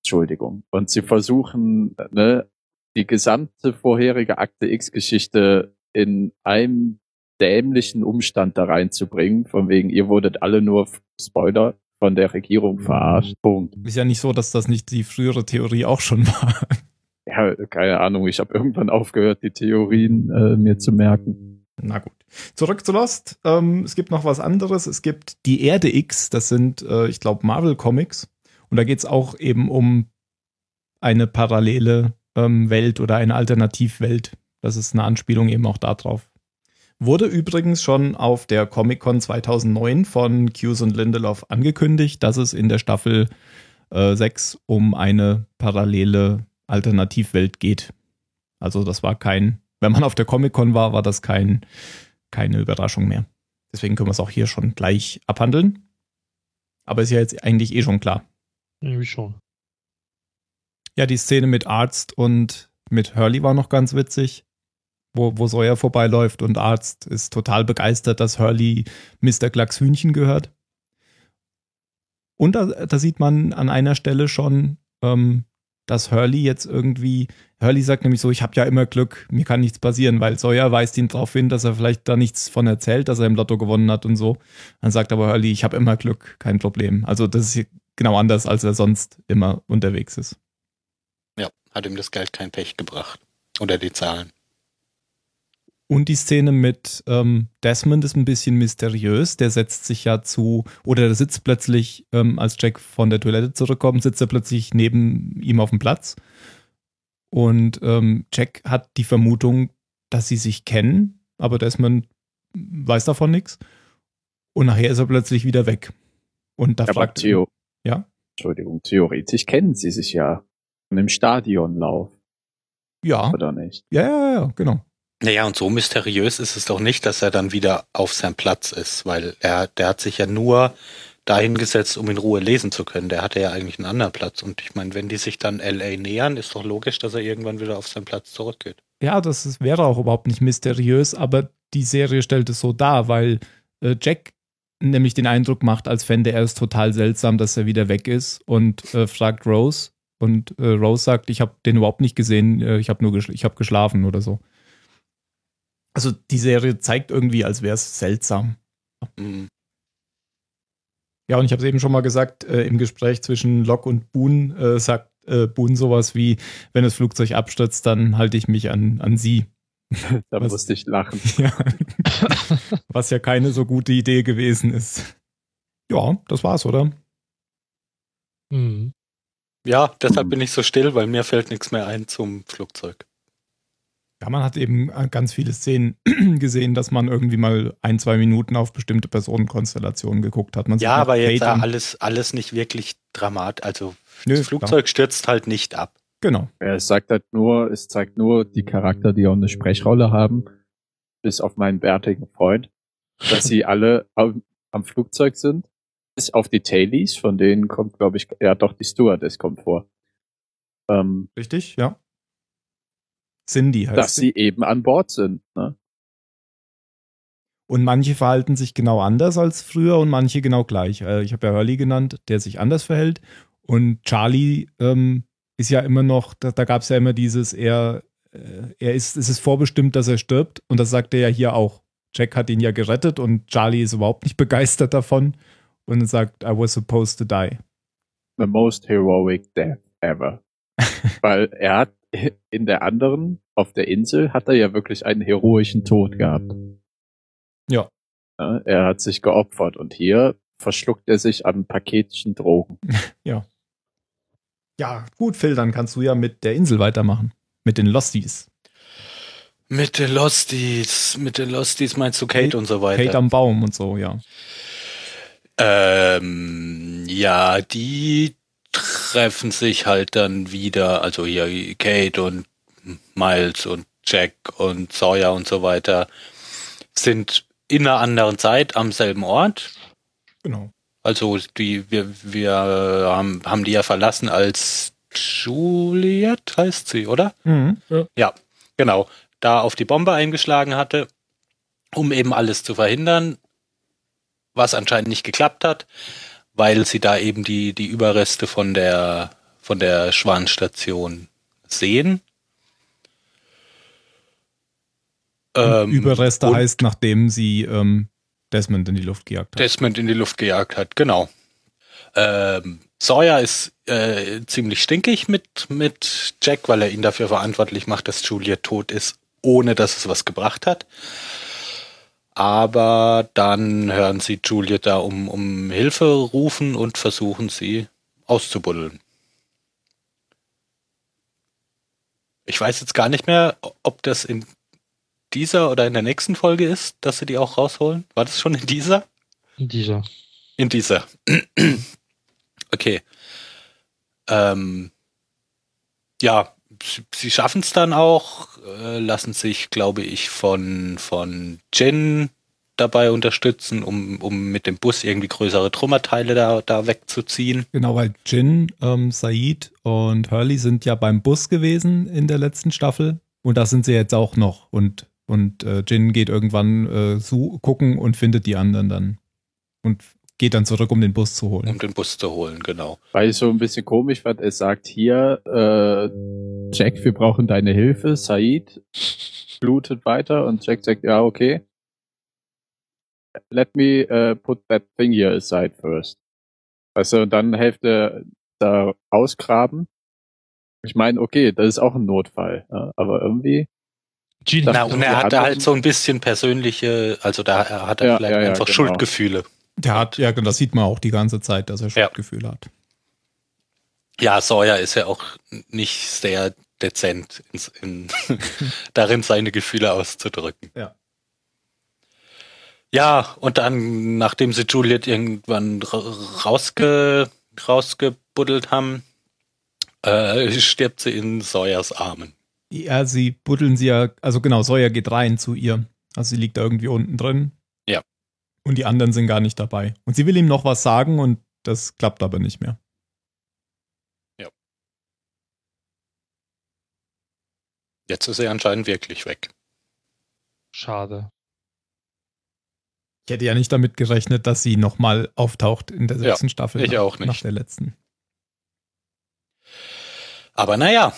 Speaker 2: Entschuldigung. Und sie versuchen, ne, die gesamte vorherige Akte X-Geschichte in einem dämlichen Umstand da reinzubringen, von wegen, ihr wurdet alle nur, Spoiler, von der Regierung verarscht. Punkt.
Speaker 1: Ist ja nicht so, dass das nicht die frühere Theorie auch schon [LAUGHS] war.
Speaker 2: Ja, keine Ahnung, ich habe irgendwann aufgehört, die Theorien äh, mir zu merken.
Speaker 1: Na gut. Zurück zu Lost. Ähm, es gibt noch was anderes. Es gibt die Erde X. Das sind, äh, ich glaube, Marvel Comics. Und da geht es auch eben um eine parallele ähm, Welt oder eine Alternativwelt. Das ist eine Anspielung eben auch darauf. Wurde übrigens schon auf der Comic-Con 2009 von Hughes und Lindelof angekündigt, dass es in der Staffel äh, 6 um eine parallele Alternativwelt geht. Also das war kein, wenn man auf der Comic-Con war, war das kein, keine Überraschung mehr. Deswegen können wir es auch hier schon gleich abhandeln. Aber ist ja jetzt eigentlich eh schon klar.
Speaker 3: Irgendwie schon.
Speaker 1: Ja, die Szene mit Arzt und mit Hurley war noch ganz witzig, wo, wo Sawyer vorbeiläuft und Arzt ist total begeistert, dass Hurley Mr. Clucks Hühnchen gehört. Und da, da sieht man an einer Stelle schon, ähm, dass Hurley jetzt irgendwie, Hurley sagt nämlich so, ich habe ja immer Glück, mir kann nichts passieren, weil Sawyer weist ihn darauf hin, dass er vielleicht da nichts von erzählt, dass er im Lotto gewonnen hat und so. Dann sagt aber Hurley, ich habe immer Glück, kein Problem. Also das ist genau anders, als er sonst immer unterwegs ist.
Speaker 4: Ja, hat ihm das Geld kein Pech gebracht. Oder die Zahlen.
Speaker 1: Und die Szene mit ähm, Desmond ist ein bisschen mysteriös. Der setzt sich ja zu, oder der sitzt plötzlich, ähm, als Jack von der Toilette zurückkommt, sitzt er plötzlich neben ihm auf dem Platz. Und ähm, Jack hat die Vermutung, dass sie sich kennen, aber Desmond weiß davon nichts. Und nachher ist er plötzlich wieder weg. Und da
Speaker 2: Aber
Speaker 1: fragt
Speaker 2: Theo,
Speaker 1: Ja?
Speaker 2: Entschuldigung, theoretisch kennen sie sich ja von dem Stadionlauf,
Speaker 1: ja,
Speaker 2: oder nicht?
Speaker 1: ja, ja, ja, genau.
Speaker 4: Naja, und so mysteriös ist es doch nicht, dass er dann wieder auf seinem Platz ist, weil er, der hat sich ja nur dahingesetzt, um in Ruhe lesen zu können. Der hatte ja eigentlich einen anderen Platz. Und ich meine, wenn die sich dann LA nähern, ist doch logisch, dass er irgendwann wieder auf seinen Platz zurückgeht.
Speaker 1: Ja, das ist, wäre auch überhaupt nicht mysteriös, aber die Serie stellt es so dar, weil äh, Jack nämlich den Eindruck macht, als fände er es total seltsam, dass er wieder weg ist und äh, fragt Rose und äh, Rose sagt, ich habe den überhaupt nicht gesehen, äh, ich habe nur geschl ich hab geschlafen oder so. Also die Serie zeigt irgendwie, als wäre es seltsam.
Speaker 4: Mhm.
Speaker 1: Ja, und ich habe es eben schon mal gesagt, äh, im Gespräch zwischen Locke und Boone äh, sagt äh, Boone sowas wie, wenn das Flugzeug abstürzt, dann halte ich mich an, an sie. [LAUGHS]
Speaker 2: Da
Speaker 1: Was-
Speaker 2: musste ich lachen. [LAUGHS]
Speaker 1: Ja. Was ja keine so gute Idee gewesen ist. Ja, das war's, oder?
Speaker 3: Mhm.
Speaker 4: Ja, deshalb [CLEARS THROAT] bin ich so still, weil mir fällt nichts mehr ein zum Flugzeug.
Speaker 1: Ja, man hat eben äh, ganz viele Szenen [CLEARS THROAT] gesehen, dass man irgendwie mal ein, zwei Minuten auf bestimmte Personenkonstellationen geguckt hat. Man
Speaker 4: Ja, aber jetzt
Speaker 1: Kate
Speaker 4: ja alles, alles nicht wirklich dramatisch. Also
Speaker 1: Nö,
Speaker 4: das Flugzeug stürzt halt nicht ab.
Speaker 1: Genau.
Speaker 2: Es sagt halt nur, es zeigt nur die Charakter, die auch eine Sprechrolle haben, bis auf meinen bärtigen Freund, dass sie alle am, am Flugzeug sind, bis auf die Tailies, von denen kommt, glaube ich, ja doch, die Stewardess kommt vor. Ähm,
Speaker 1: Richtig, ja. Cindy heißt
Speaker 2: dass
Speaker 1: sie.
Speaker 2: sie eben an Bord sind. Ne?
Speaker 1: Und manche verhalten sich genau anders als früher und manche genau gleich. Äh, Ich habe ja Hurley genannt, der sich anders verhält. Und Charlie ähm, ist ja immer noch, da, da gab es ja immer dieses, er, äh, er ist, es ist vorbestimmt, dass er stirbt. Und das sagt er ja hier auch. Jack hat ihn ja gerettet und Charlie ist überhaupt nicht [LAUGHS] begeistert davon und sagt, I was supposed to die.
Speaker 2: The most heroic death ever. [LAUGHS] Weil er hat [LAUGHS] in der anderen, auf der Insel, hat er ja wirklich einen heroischen Tod gehabt.
Speaker 1: Ja.
Speaker 2: Ja, Er hat sich geopfert und hier verschluckt er sich an Paketchen Drogen. [LAUGHS]
Speaker 1: Ja, gut, Phil, dann kannst du ja mit der Insel weitermachen. Mit den Losties.
Speaker 4: Mit den Losties, mit den Losties meinst du Kate,
Speaker 1: Kate-
Speaker 4: und so weiter.
Speaker 1: Kate am Baum und so, ja.
Speaker 4: Ähm, ja, die treffen sich halt dann wieder, also hier Kate und Miles und Jack und Sawyer und so weiter, sind in einer anderen Zeit am selben Ort.
Speaker 1: Genau.
Speaker 4: Also die, wir, wir haben, haben die ja verlassen als Juliet heißt sie, oder?
Speaker 1: Mhm.
Speaker 4: Ja, genau. Da auf die Bombe eingeschlagen hatte, um eben alles zu verhindern, was anscheinend nicht geklappt hat, weil sie da eben die, die Überreste von der, von der Schwanstation sehen. Ähm,
Speaker 1: Überreste heißt, nachdem sie ähm, Desmond in die Luft gejagt hat.
Speaker 4: Desmond in die Luft gejagt hat, genau. Ähm, Sawyer ist äh, ziemlich stinkig mit, mit Jack, weil er ihn dafür verantwortlich macht, dass Julia tot ist, ohne dass es was gebracht hat. Aber dann hören sie Julia da um, um Hilfe rufen und versuchen sie auszubuddeln. Ich weiß jetzt gar nicht mehr, ob das in dieser oder in der nächsten Folge ist, dass sie die auch rausholen. War das schon in dieser?
Speaker 3: In dieser.
Speaker 4: In dieser. [CLEARS THROAT] okay. Ähm, ja, sie- schaffen es dann auch, äh, lassen sich, glaube ich, von, von Jin dabei unterstützen, um, um mit dem Bus irgendwie größere Trümmerteile da, da wegzuziehen.
Speaker 1: Genau, weil Jin, ähm, Said und Hurley sind ja beim Bus gewesen in der letzten Staffel. Und da sind sie jetzt auch noch. Und, und äh, Jin geht irgendwann äh, gucken und findet die anderen dann. Und geht dann zurück, um den Bus zu holen.
Speaker 4: Um den Bus zu holen, genau.
Speaker 2: Weil ich so ein bisschen komisch fand, er sagt hier, äh, Jack, wir brauchen deine Hilfe. Said blutet weiter und Jack sagt, ja, okay. Let me uh, put that thing here aside first. Weißt du, und dann hilft er da ausgraben. Ich meine, okay, das ist auch ein Notfall, ja, aber irgendwie,
Speaker 3: Gene.
Speaker 2: Das-
Speaker 4: Na, und er hatte halt so ein bisschen persönliche, also da hat er
Speaker 2: Ja,
Speaker 4: vielleicht
Speaker 2: ja, ja,
Speaker 4: einfach
Speaker 2: genau.
Speaker 4: Schuldgefühle.
Speaker 1: Der hat, ja, das sieht man auch die ganze Zeit, dass er
Speaker 4: Ja.
Speaker 1: Schuldgefühle hat.
Speaker 4: Ja, Sawyer ist ja auch nicht sehr dezent ins, in, [LAUGHS] darin, seine Gefühle auszudrücken.
Speaker 1: Ja.
Speaker 4: Ja, und dann, nachdem sie Juliet irgendwann ra- rausge, rausgebuddelt haben, äh, stirbt sie in Sawyers Armen.
Speaker 1: Ja, sie buddeln sie ja, also genau, Sawyer geht rein zu ihr. Also sie liegt da irgendwie unten drin.
Speaker 4: Ja.
Speaker 1: Und die anderen sind gar nicht dabei. Und sie will ihm noch was sagen und das klappt aber nicht mehr.
Speaker 4: Jetzt ist sie anscheinend wirklich weg.
Speaker 3: Schade.
Speaker 1: Ich hätte ja nicht damit gerechnet, dass sie nochmal auftaucht in der
Speaker 4: Ja,
Speaker 1: sechsten Staffel.
Speaker 4: ich
Speaker 1: nach,
Speaker 4: auch nicht.
Speaker 1: Nach der letzten.
Speaker 4: Aber naja.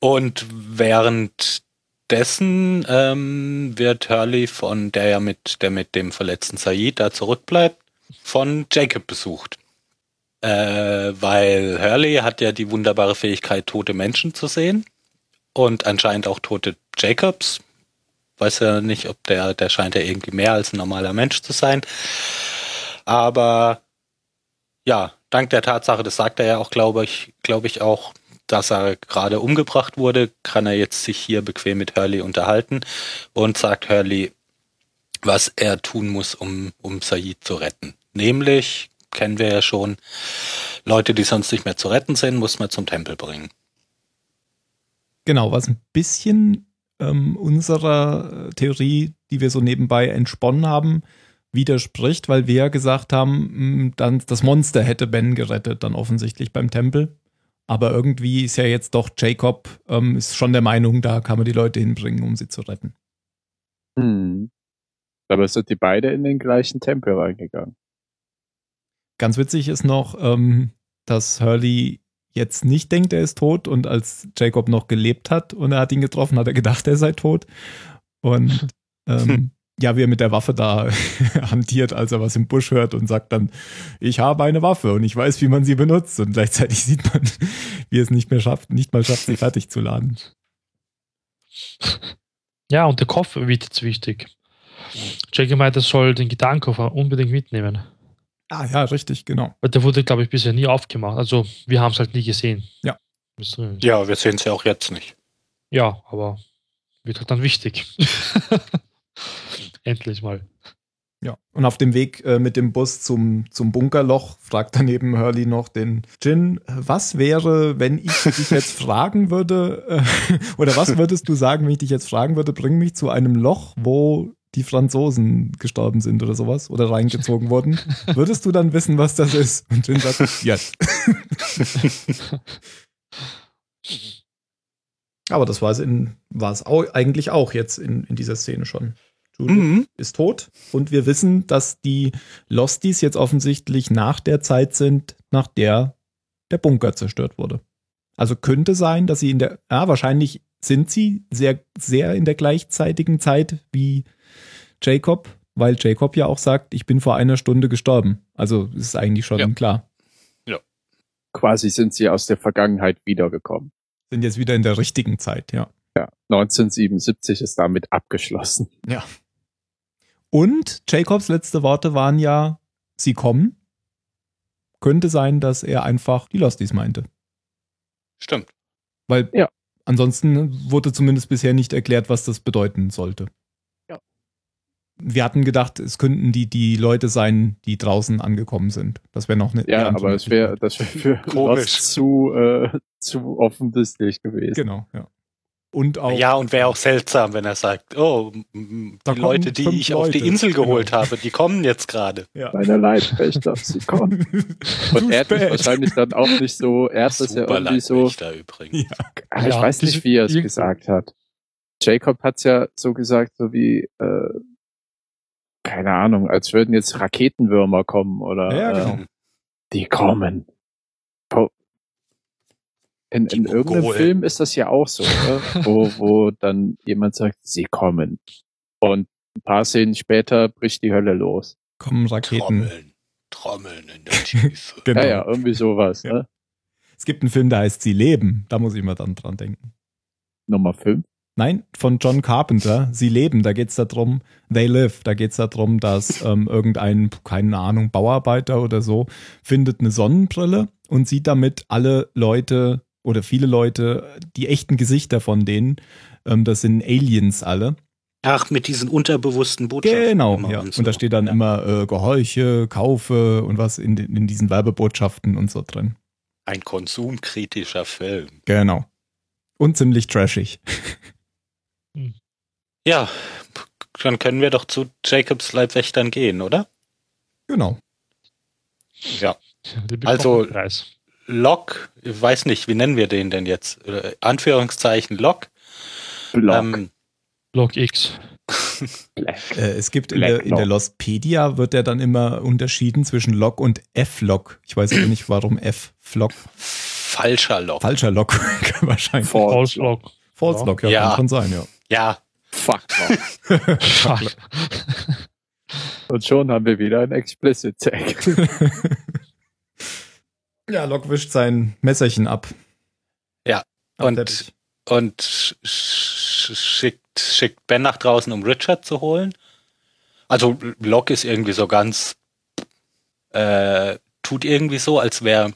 Speaker 4: Und währenddessen ähm, wird Hurley von der ja mit der mit dem verletzten Said da zurückbleibt, von Jacob besucht. Äh, weil Hurley hat ja die wunderbare Fähigkeit, tote Menschen zu sehen und anscheinend auch tote Jacobs. weiß ja nicht, ob der, der scheint ja irgendwie mehr als ein normaler Mensch zu sein. Aber ja, dank der Tatsache, das sagt er ja auch, glaube ich, glaube ich auch, dass er gerade umgebracht wurde, kann er jetzt sich hier bequem mit Hurley unterhalten und sagt Hurley, was er tun muss, um, um Said zu retten. Nämlich, kennen wir ja schon, Leute, die sonst nicht mehr zu retten sind, muss man zum Tempel bringen.
Speaker 1: Genau, was ein bisschen ähm, unserer Theorie, die wir so nebenbei entsponnen haben, widerspricht, weil wir ja gesagt haben, mh, dann das Monster hätte Ben gerettet, dann offensichtlich beim Tempel. Aber irgendwie ist ja jetzt doch Jacob ähm, ist schon der Meinung, da kann man die Leute hinbringen, um sie zu retten.
Speaker 2: Hm. Aber sind die beide in den gleichen Tempel reingegangen?
Speaker 1: Ganz witzig ist noch, ähm, dass Hurley jetzt nicht denkt, er ist tot und als Jacob noch gelebt hat und er hat ihn getroffen, hat er gedacht, er sei tot. Und [LAUGHS] ähm, ja, wie er mit der Waffe da [LAUGHS] hantiert, als er was im Busch hört und sagt dann, ich habe eine Waffe und ich weiß, wie man sie benutzt. Und gleichzeitig [LAUGHS] sieht man, wie er es nicht mehr schafft, nicht mal schafft, sie fertig zu laden.
Speaker 3: Ja, und der Koffer wird jetzt wichtig. Jackie meint, er soll den Gitarrenkoffer unbedingt mitnehmen.
Speaker 1: Ah ja, richtig, genau.
Speaker 3: Weil der wurde, glaube ich, bisher nie aufgemacht. Also wir haben es halt nie gesehen.
Speaker 1: Ja.
Speaker 4: Ja, wir sehen es ja auch jetzt nicht.
Speaker 3: Ja, aber wird halt dann wichtig. [LAUGHS] Endlich mal.
Speaker 1: Ja. Und auf dem Weg äh, mit dem Bus zum, zum Bunkerloch fragt daneben Hurley noch den Jin, was wäre, wenn ich dich jetzt [LAUGHS] fragen würde, äh, oder was würdest du sagen, wenn ich dich jetzt fragen würde, bring mich zu einem Loch, wo die Franzosen gestorben sind oder sowas oder reingezogen wurden. [LAUGHS] Würdest du dann wissen, was das ist? Und Jin sagt, [LAUGHS] yes. Aber das war es, eigentlich auch jetzt in, in dieser Szene schon. Judith
Speaker 4: Mhm.
Speaker 1: ist tot und wir wissen, dass die Losties jetzt offensichtlich nach der Zeit sind, nach der der Bunker zerstört wurde. Also könnte sein, dass sie in der, ja, wahrscheinlich sind sie sehr, sehr in der gleichzeitigen Zeit wie Jacob, weil Jacob ja auch sagt, ich bin vor einer Stunde gestorben. Also ist eigentlich schon
Speaker 4: Ja.
Speaker 1: klar.
Speaker 2: Quasi sind sie aus der Vergangenheit wiedergekommen.
Speaker 1: Sind jetzt wieder in der richtigen Zeit, ja.
Speaker 2: Ja, 1977 ist damit abgeschlossen.
Speaker 1: Und Jacobs letzte Worte waren ja, sie kommen. Könnte sein, dass er einfach die Losties meinte.
Speaker 4: Stimmt.
Speaker 1: Weil
Speaker 2: Ja.
Speaker 1: ansonsten wurde zumindest bisher nicht erklärt, was das bedeuten sollte.
Speaker 2: Ja.
Speaker 1: Wir hatten gedacht, es könnten die, die Leute sein, die draußen angekommen sind. Das wäre noch eine.
Speaker 2: Ja, aber es wäre das wär für
Speaker 4: Komisch.
Speaker 2: Lost zu, äh, zu offensichtlich gewesen.
Speaker 1: Genau, ja. Und auch.
Speaker 4: Ja, und wäre auch seltsam, wenn er sagt, oh, die Leute, die ich auf die
Speaker 1: Leute.
Speaker 4: Insel geholt
Speaker 1: Genau.
Speaker 4: habe, die kommen jetzt gerade.
Speaker 1: Ja.
Speaker 2: Meine Leibwächter, sie kommen. [LAUGHS] Und er hat es wahrscheinlich dann auch nicht so, er hat das ja irgendwie so,
Speaker 4: übrigens.
Speaker 1: Ja.
Speaker 2: Ah, ich
Speaker 3: Ja,
Speaker 2: weiß nicht, wie er es gesagt hat. Jacob hat's ja so gesagt, so wie, äh, keine Ahnung, als würden jetzt Raketenwürmer kommen oder
Speaker 1: Ja,
Speaker 2: äh,
Speaker 1: genau.
Speaker 2: die kommen. Po- In, in irgendeinem. Film ist das ja auch so, oder? [LAUGHS] wo, wo dann jemand sagt, sie kommen. Und ein paar Szenen später bricht die Hölle los.
Speaker 1: Kommen Raketen.
Speaker 4: Trommeln. Trommeln in der [LAUGHS] Tiefe.
Speaker 1: Genau.
Speaker 2: Ja, ja, irgendwie sowas.
Speaker 1: Ja.
Speaker 2: Ne?
Speaker 1: Es gibt einen Film, der heißt Sie leben. Da muss ich mal dann dran denken.
Speaker 2: Nummer 5.
Speaker 1: Nein, von John Carpenter. Sie leben. Da geht es darum, they live. Da geht es darum, dass ähm, irgendein, keine Ahnung, Bauarbeiter oder so findet eine Sonnenbrille und sieht damit alle Leute oder viele Leute, die echten Gesichter von denen. Ähm, das sind Aliens alle.
Speaker 4: Ach, mit diesen unterbewussten Botschaften.
Speaker 1: Genau, ja.
Speaker 4: und
Speaker 1: Und, da
Speaker 4: so.
Speaker 1: steht dann
Speaker 4: Ja.
Speaker 1: immer äh, Gehorche, Kaufe und was in, in diesen Werbebotschaften und so drin.
Speaker 4: Ein konsumkritischer Film.
Speaker 1: Genau. Und ziemlich trashig.
Speaker 4: Ja, dann können wir doch zu Jacobs Leibwächtern gehen, oder?
Speaker 1: Genau.
Speaker 4: Ja. Also-
Speaker 3: einen.
Speaker 4: Lok, ich weiß nicht, wie nennen wir den denn jetzt? Anführungszeichen Lok.
Speaker 2: Block.
Speaker 4: Ähm,
Speaker 3: Log X. [LAUGHS]
Speaker 2: Black.
Speaker 1: Äh, es gibt in der, in der
Speaker 2: Lock.
Speaker 1: Lostpedia wird ja dann immer unterschieden zwischen Log und F-Log. Ich weiß aber nicht, warum F-Log.
Speaker 4: falscher Lok.
Speaker 1: Falscher Log [LAUGHS] wahrscheinlich.
Speaker 2: False.
Speaker 3: Log.
Speaker 1: False Log, ja,
Speaker 4: Ja.
Speaker 1: kann schon sein, ja.
Speaker 4: Ja,
Speaker 2: Fuck.
Speaker 3: Fuck.
Speaker 2: Und schon haben wir wieder ein Explicit Tag. [LAUGHS]
Speaker 1: ja, Log wischt sein Messerchen ab.
Speaker 4: Ja, und- und sch sch schickt schickt, schickt Ben nach draußen, um Richard zu holen. Also Locke ist irgendwie so ganz, äh, tut irgendwie so, als wäre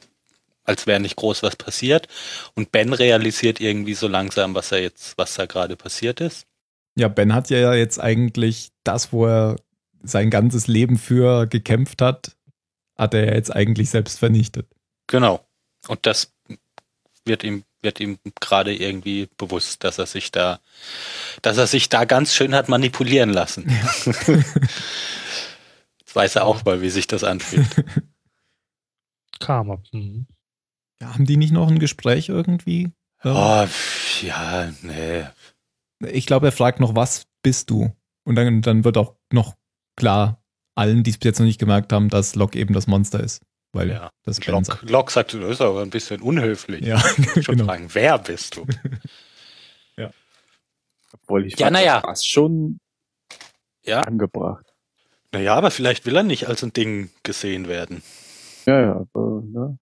Speaker 4: als wäre nicht groß was passiert. Und Ben realisiert irgendwie so langsam, was er jetzt, was da gerade passiert ist.
Speaker 1: Ja, Ben hat ja jetzt eigentlich das, wo er sein ganzes Leben für gekämpft hat, hat er jetzt eigentlich selbst vernichtet.
Speaker 4: Genau. Und das wird ihm, wird ihm gerade irgendwie bewusst, dass er sich da, dass er sich da ganz schön hat manipulieren lassen. Ja. [LAUGHS] Jetzt weiß er auch mal, wie sich das anfühlt. [LAUGHS]
Speaker 3: Karma. Mhm.
Speaker 1: Ja, haben die nicht noch ein Gespräch irgendwie?
Speaker 4: Oh, ja, nee.
Speaker 1: Ich glaube, er fragt noch, was bist du? Und dann, dann wird auch noch klar allen, die es bis jetzt noch nicht gemerkt haben, dass Locke eben das Monster ist. Weil ja, das
Speaker 4: Locke, Locke sagt, das ist aber ein bisschen unhöflich.
Speaker 1: Ja,
Speaker 4: schon genau. fragen, wer bist du? [LAUGHS]
Speaker 2: ja. Obwohl ich
Speaker 4: ja, naja.
Speaker 2: fast schon ja. angebracht.
Speaker 4: Naja, aber vielleicht will er nicht als ein Ding gesehen werden.
Speaker 2: Ja, ja, aber, ne?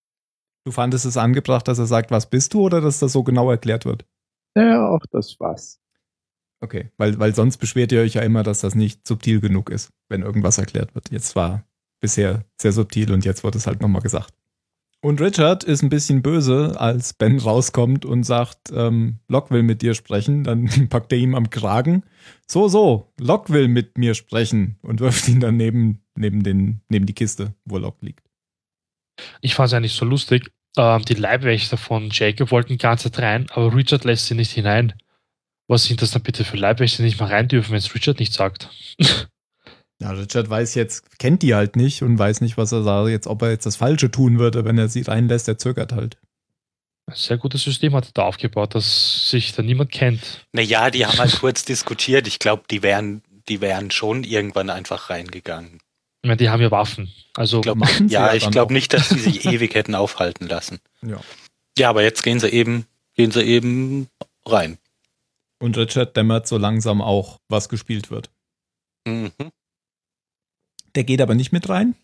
Speaker 1: Du fandest es angebracht, dass er sagt, was bist du, oder dass das so genau erklärt wird?
Speaker 2: Ja, auch das was.
Speaker 1: Okay, weil, weil sonst beschwert ihr euch ja immer, dass das nicht subtil genug ist, wenn irgendwas erklärt wird. Jetzt war bisher sehr subtil und jetzt wird es halt nochmal gesagt. Und Richard ist ein bisschen böse, als Ben rauskommt und sagt, ähm, Locke will mit dir sprechen. Dann [LAUGHS] packt er ihm am Kragen. So, so, Locke will mit mir sprechen und wirft ihn dann neben, neben, den, neben die Kiste, wo Locke liegt.
Speaker 3: Ich fand es eigentlich so lustig. Ähm, die Leibwächter von Jacob wollten ganze Zeit rein, aber Richard lässt sie nicht hinein. Was sind das dann bitte für Leibwächter, die nicht mal rein dürfen, wenn es Richard nicht sagt? [LAUGHS]
Speaker 1: ja, Richard weiß jetzt, kennt die halt nicht und weiß nicht, was er sagt, jetzt, ob er jetzt das Falsche tun würde, wenn er sie reinlässt, er zögert halt.
Speaker 3: Ein sehr gutes System hat er da aufgebaut, dass sich da niemand kennt.
Speaker 4: Naja, die haben halt kurz diskutiert. Ich glaube, die wären, die wären schon irgendwann einfach reingegangen.
Speaker 3: Ich meine, die haben ja Waffen. Also
Speaker 4: glaub, ja, ja ich glaube nicht, dass sie sich [LAUGHS] ewig hätten aufhalten lassen.
Speaker 1: Ja.
Speaker 4: Ja, aber jetzt gehen sie eben, gehen sie eben rein.
Speaker 1: Und Richard dämmert so langsam auch, was gespielt wird.
Speaker 4: Mhm.
Speaker 1: Der geht aber nicht mit rein.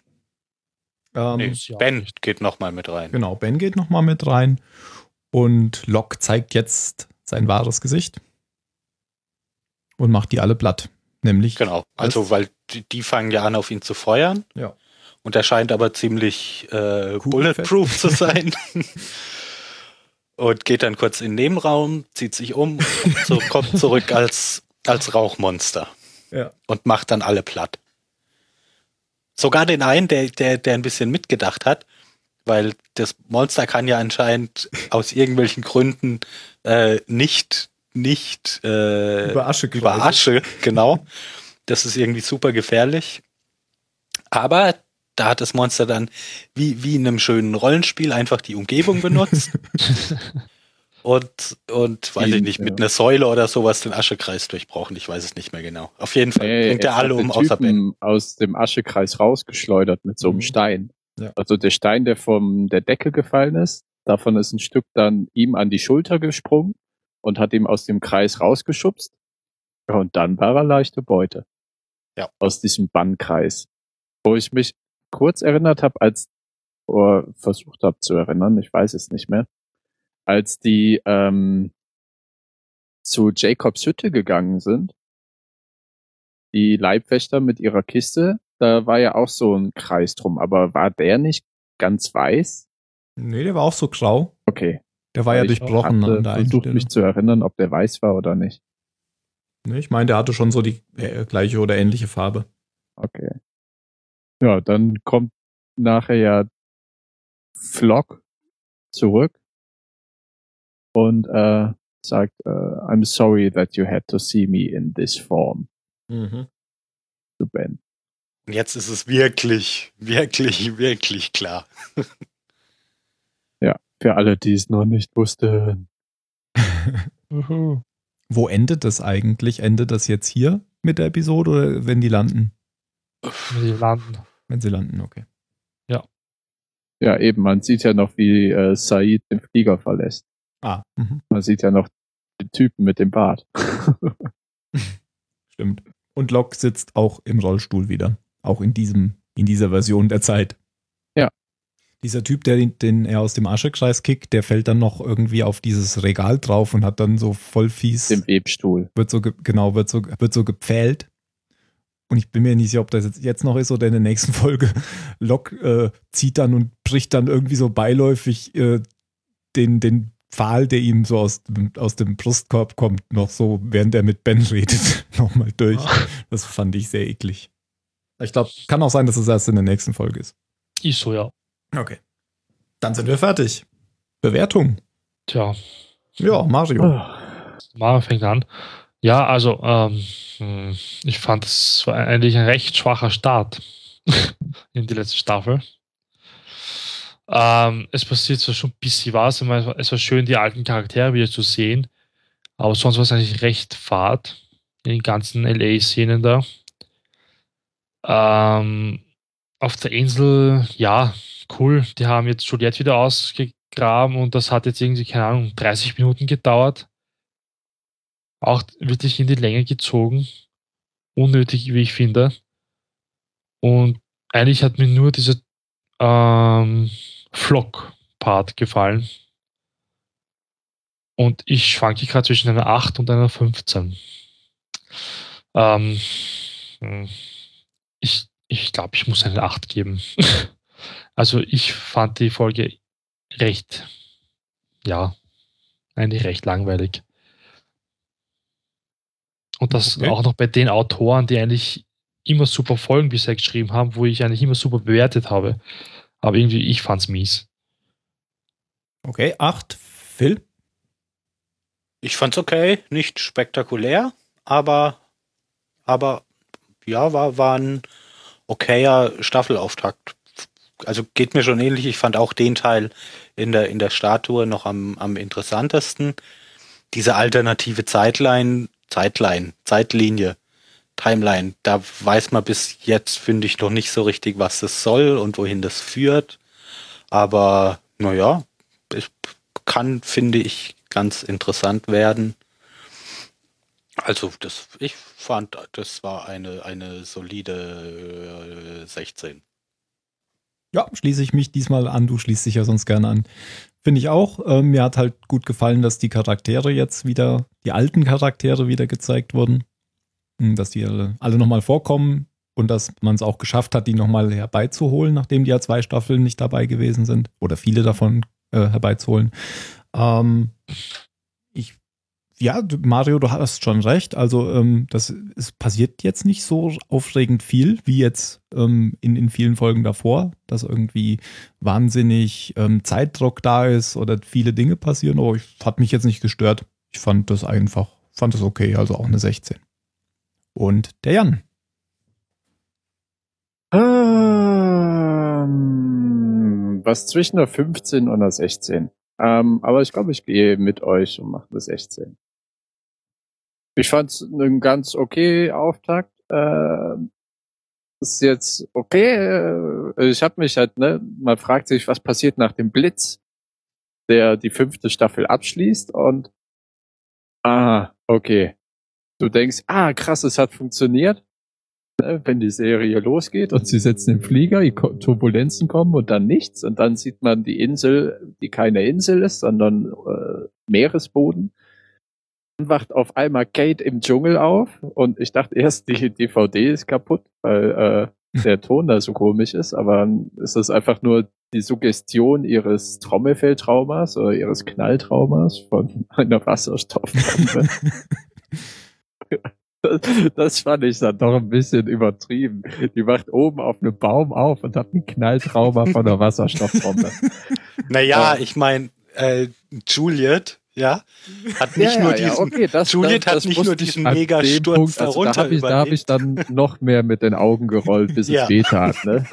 Speaker 4: Ähm, nee, ben geht nochmal mit rein.
Speaker 1: Genau, Ben geht nochmal mit rein. Und Locke zeigt jetzt sein wahres Gesicht. Und macht die alle platt. Nämlich.
Speaker 4: Genau, also weil die, die, fangen ja an, auf ihn zu feuern.
Speaker 1: Ja.
Speaker 4: Und er scheint aber ziemlich äh, bulletproof zu [LAUGHS] sein. und geht dann kurz in den Nebenraum, zieht sich um und so, kommt zurück als, als Rauchmonster.
Speaker 1: Ja.
Speaker 4: Und macht dann alle platt. Sogar den einen, der, der, der ein bisschen mitgedacht hat, weil das Monster kann ja anscheinend aus irgendwelchen Gründen äh, nicht, nicht äh,
Speaker 1: über Asche,
Speaker 4: über Asche, genau. Das ist irgendwie super gefährlich. Aber da hat das Monster dann wie, wie in einem schönen Rollenspiel einfach die Umgebung benutzt. [LAUGHS] und, und weiß ich nicht, mit einer Säule oder sowas den Aschekreis durchbrochen. Ich weiß es nicht mehr genau. Auf jeden Fall
Speaker 2: nee,
Speaker 4: bringt er alle um
Speaker 2: außer Ben. aus dem Aschekreis rausgeschleudert mit so einem mhm. Stein.
Speaker 1: Ja.
Speaker 2: Also der Stein, der vom der Decke gefallen ist, davon ist ein Stück dann ihm an die Schulter gesprungen und hat ihm aus dem Kreis rausgeschubst. Ja, und dann war er leichte Beute.
Speaker 4: Ja.
Speaker 2: Aus diesem Bannkreis. Wo ich mich kurz erinnert habe, als oder versucht habe zu erinnern, ich weiß es nicht mehr, als die ähm, zu Jacobs Hütte gegangen sind, die Leibwächter mit ihrer Kiste, da war ja auch so ein Kreis drum, aber war der nicht ganz weiß?
Speaker 1: Nee, der war auch so grau.
Speaker 2: Okay.
Speaker 1: Der war Weil ja durchbrochen
Speaker 2: an der versucht mich zu erinnern, ob der weiß war oder nicht.
Speaker 1: Nee, ich meine, der hatte schon so die äh, gleiche oder ähnliche Farbe.
Speaker 2: Okay. Ja, dann kommt nachher ja Flock zurück und äh, sagt, uh, I'm sorry that you had to see me in this form.
Speaker 1: Mhm.
Speaker 2: Zu Ben.
Speaker 4: Und jetzt ist es wirklich, wirklich, wirklich klar. [LAUGHS]
Speaker 2: ja, für alle, die es noch nicht wussten. [LAUGHS]
Speaker 1: Wo endet das eigentlich? Endet das jetzt hier mit der Episode oder wenn die landen?
Speaker 3: Wenn sie landen.
Speaker 1: Wenn sie landen, okay.
Speaker 3: Ja.
Speaker 2: Ja, eben, man sieht ja noch, wie äh, Said den Flieger verlässt.
Speaker 1: Ah. Mhm.
Speaker 2: Man sieht ja noch den Typen mit dem Bart. [LAUGHS]
Speaker 1: Stimmt. Und Locke sitzt auch im Rollstuhl wieder. Auch in diesem, in dieser Version der Zeit.
Speaker 2: Ja.
Speaker 1: Dieser Typ, der den, den er aus dem Aschekreis kickt, der fällt dann noch irgendwie auf dieses Regal drauf und hat dann so voll fies.
Speaker 2: Im Webstuhl.
Speaker 1: Wird so, genau, wird so, wird so gepfählt. Und ich bin mir nicht sicher, ob das jetzt, jetzt noch ist oder in der nächsten [LAUGHS] Folge. Lok äh, zieht dann und bricht dann irgendwie so beiläufig äh, den, den Pfahl, der ihm so aus, aus dem Brustkorb kommt, noch so, während er mit Ben redet, [LAUGHS] nochmal durch. Das fand ich sehr eklig. Ich glaube, kann auch sein, dass es erst in der nächsten Folge ist.
Speaker 3: Ist so, ja.
Speaker 1: Okay. Dann sind wir fertig. Bewertung.
Speaker 3: Tja.
Speaker 1: Ja, Mario.
Speaker 3: Mario fängt an. Ja, also ähm, hm, ich fand es war eigentlich ein recht schwacher Start [LAUGHS] in die letzte Staffel. Ähm, es passiert zwar schon ein bisschen was, es war schön, die alten Charaktere wieder zu sehen, aber sonst war es eigentlich recht fad in den ganzen LA-Szenen da. Ähm, auf der Insel, ja, cool, die haben jetzt Juliette wieder ausgegraben und das hat jetzt irgendwie, keine Ahnung, 30 Minuten gedauert auch wirklich in die Länge gezogen. Unnötig, wie ich finde. Und eigentlich hat mir nur dieser ähm, Flock-Part gefallen. Und ich schwanke gerade zwischen einer 8 und einer 15. Ähm, hm, ich ich glaube, ich muss eine 8 geben. [LAUGHS] also ich fand die Folge recht, ja, eigentlich recht langweilig. Und das okay. auch noch bei den Autoren, die eigentlich immer super Folgen bisher geschrieben haben, wo ich eigentlich immer super bewertet habe. Aber irgendwie, ich fand's mies.
Speaker 1: Okay, acht. Phil?
Speaker 4: Ich fand's okay, nicht spektakulär, aber, aber ja, war, war ein okayer Staffelauftakt. Also geht mir schon ähnlich. Ich fand auch den Teil in der, in der Statue noch am, am interessantesten. Diese alternative Zeitline Zeitline, Zeitlinie, Timeline, da weiß man bis jetzt, finde ich, noch nicht so richtig, was das soll und wohin das führt. Aber naja, es kann, finde ich, ganz interessant werden. Also das, ich fand, das war eine, eine solide äh, 16.
Speaker 1: Ja, schließe ich mich diesmal an. Du schließt dich ja sonst gerne an. Finde ich auch. Ähm, mir hat halt gut gefallen, dass die Charaktere jetzt wieder, die alten Charaktere wieder gezeigt wurden. Dass die alle, alle nochmal vorkommen und dass man es auch geschafft hat, die nochmal herbeizuholen, nachdem die ja zwei Staffeln nicht dabei gewesen sind. Oder viele davon äh, herbeizuholen. Ähm, ja, Mario, du hast schon recht. Also ähm, das es passiert jetzt nicht so aufregend viel wie jetzt ähm, in, in vielen Folgen davor, dass irgendwie wahnsinnig ähm, Zeitdruck da ist oder viele Dinge passieren. Aber ich hat mich jetzt nicht gestört. Ich fand das einfach, fand das okay, also auch eine 16. Und der Jan.
Speaker 2: Ähm, was zwischen der 15 und der 16. Ähm, aber ich glaube, ich gehe mit euch und mache eine 16. Ich fand es einen ganz okay Auftakt. Äh, ist jetzt okay. Äh, ich habe mich halt, ne, man fragt sich, was passiert nach dem Blitz, der die fünfte Staffel abschließt und ah, okay. Du denkst, ah, krass, es hat funktioniert. Ne, wenn die Serie losgeht und sie setzen den Flieger, die Turbulenzen kommen und dann nichts und dann sieht man die Insel, die keine Insel ist, sondern äh, Meeresboden wacht auf einmal Kate im Dschungel auf und ich dachte erst, die DVD ist kaputt, weil äh, der Ton da so komisch ist, aber ist das einfach nur die Suggestion ihres Trommelfelltraumas oder ihres Knalltraumas von [LAUGHS] einer Wasserstoffbombe. [LAUGHS] Das, das fand ich dann doch ein bisschen übertrieben. Die wacht oben auf einem Baum auf und hat ein Knalltrauma von einer Wasserstoffbombe. [LAUGHS]
Speaker 4: Naja, ich meine, äh, Juliet ja, hat nicht ja, nur ja, diesen, okay, das, Juliet das, das hat nicht nur diesen mega Sturz
Speaker 2: Punkt, also da habe ich, hab ich dann noch mehr mit den Augen gerollt, bis ja. es weh tat, ne?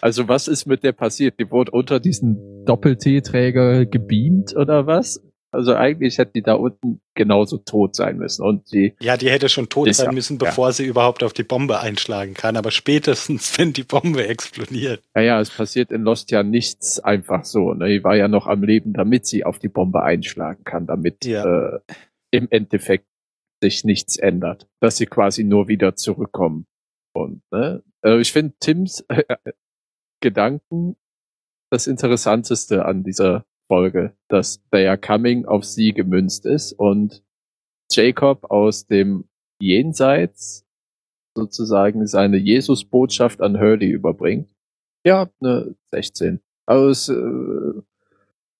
Speaker 2: Also was ist mit der passiert? Die wurde unter diesen Doppel-T-Träger gebeamt oder was? Also eigentlich hätte die da unten genauso tot sein müssen. Und die
Speaker 4: ja, die hätte schon tot sein müssen, bevor ja. sie überhaupt auf die Bombe einschlagen kann. Aber spätestens, [LAUGHS] wenn die Bombe explodiert.
Speaker 2: Naja, es passiert in Lost ja nichts einfach so. Ne? Die war ja noch am Leben, damit sie auf die Bombe einschlagen kann, damit ja. äh, im Endeffekt sich nichts ändert. Dass sie quasi nur wieder zurückkommen. Und ne? Äh, ich finde Tims äh, Gedanken das Interessanteste an dieser Folge, dass They Coming auf sie gemünzt ist und Jacob aus dem Jenseits sozusagen seine Jesus-Botschaft an Hurley überbringt. Ja, eine 16. Aber es äh,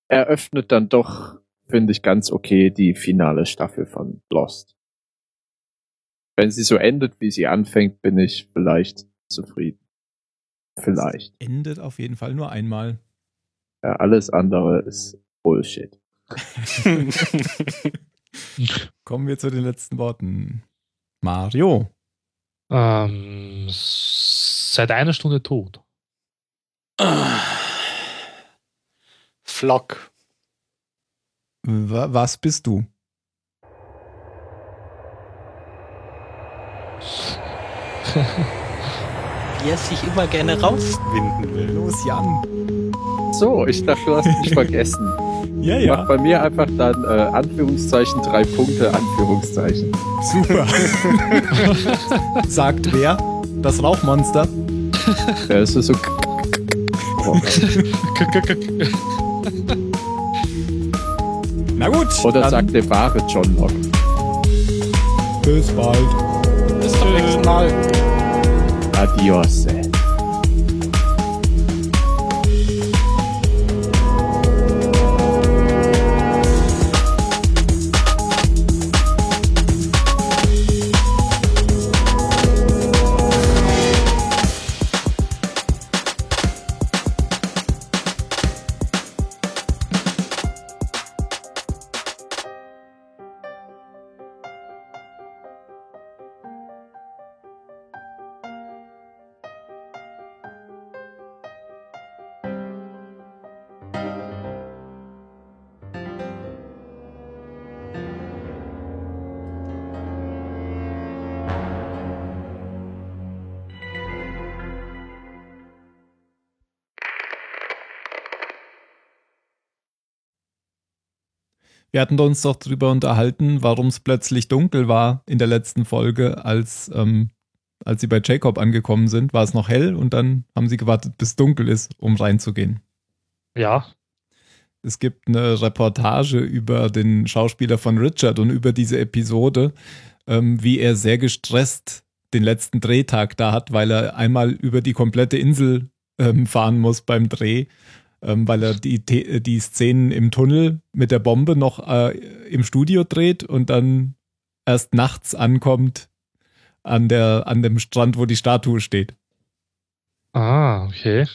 Speaker 2: eröffnet dann doch, finde ich, ganz okay die finale Staffel von Lost. Wenn sie so endet, wie sie anfängt, bin ich vielleicht zufrieden. Vielleicht.
Speaker 1: Es endet auf jeden Fall nur einmal.
Speaker 2: Ja, alles andere ist Bullshit. [LAUGHS]
Speaker 1: Kommen wir zu den letzten Worten. Mario.
Speaker 3: Ähm, seit einer Stunde tot.
Speaker 4: Flock.
Speaker 1: Wa- Was bist du?
Speaker 4: Wie er sich immer gerne rauswinden will.
Speaker 1: Los, Jan.
Speaker 2: So, ich dachte, du hast mich vergessen. [LAUGHS]
Speaker 1: Ja,
Speaker 2: Mach bei mir einfach dann äh, Anführungszeichen, drei Punkte, Anführungszeichen.
Speaker 1: Super. [LAUGHS] Sagt wer? Das Rauchmonster.
Speaker 2: Ja, es ist so.
Speaker 1: Na gut.
Speaker 2: Oder
Speaker 1: dann
Speaker 2: sagt der wahre John Locke.
Speaker 1: Bis bald.
Speaker 4: Bis zum nächsten Mal.
Speaker 2: Adios. ey.
Speaker 1: Wir hatten uns doch drüber unterhalten, warum es plötzlich dunkel war in der letzten Folge, als, ähm, als sie bei Jacob angekommen sind. War es noch hell und dann haben sie gewartet, bis dunkel ist, um reinzugehen.
Speaker 3: Ja,
Speaker 1: Es gibt eine Reportage über den Schauspieler von Richard und über diese Episode, ähm, wie er sehr gestresst den letzten Drehtag da hat, weil er einmal über die komplette Insel ähm, fahren muss beim Dreh, ähm, weil er die, The- die Szenen im Tunnel mit der Bombe noch äh, im Studio dreht und dann erst nachts ankommt an, der, an dem Strand, wo die Statue steht.
Speaker 3: Ah, okay.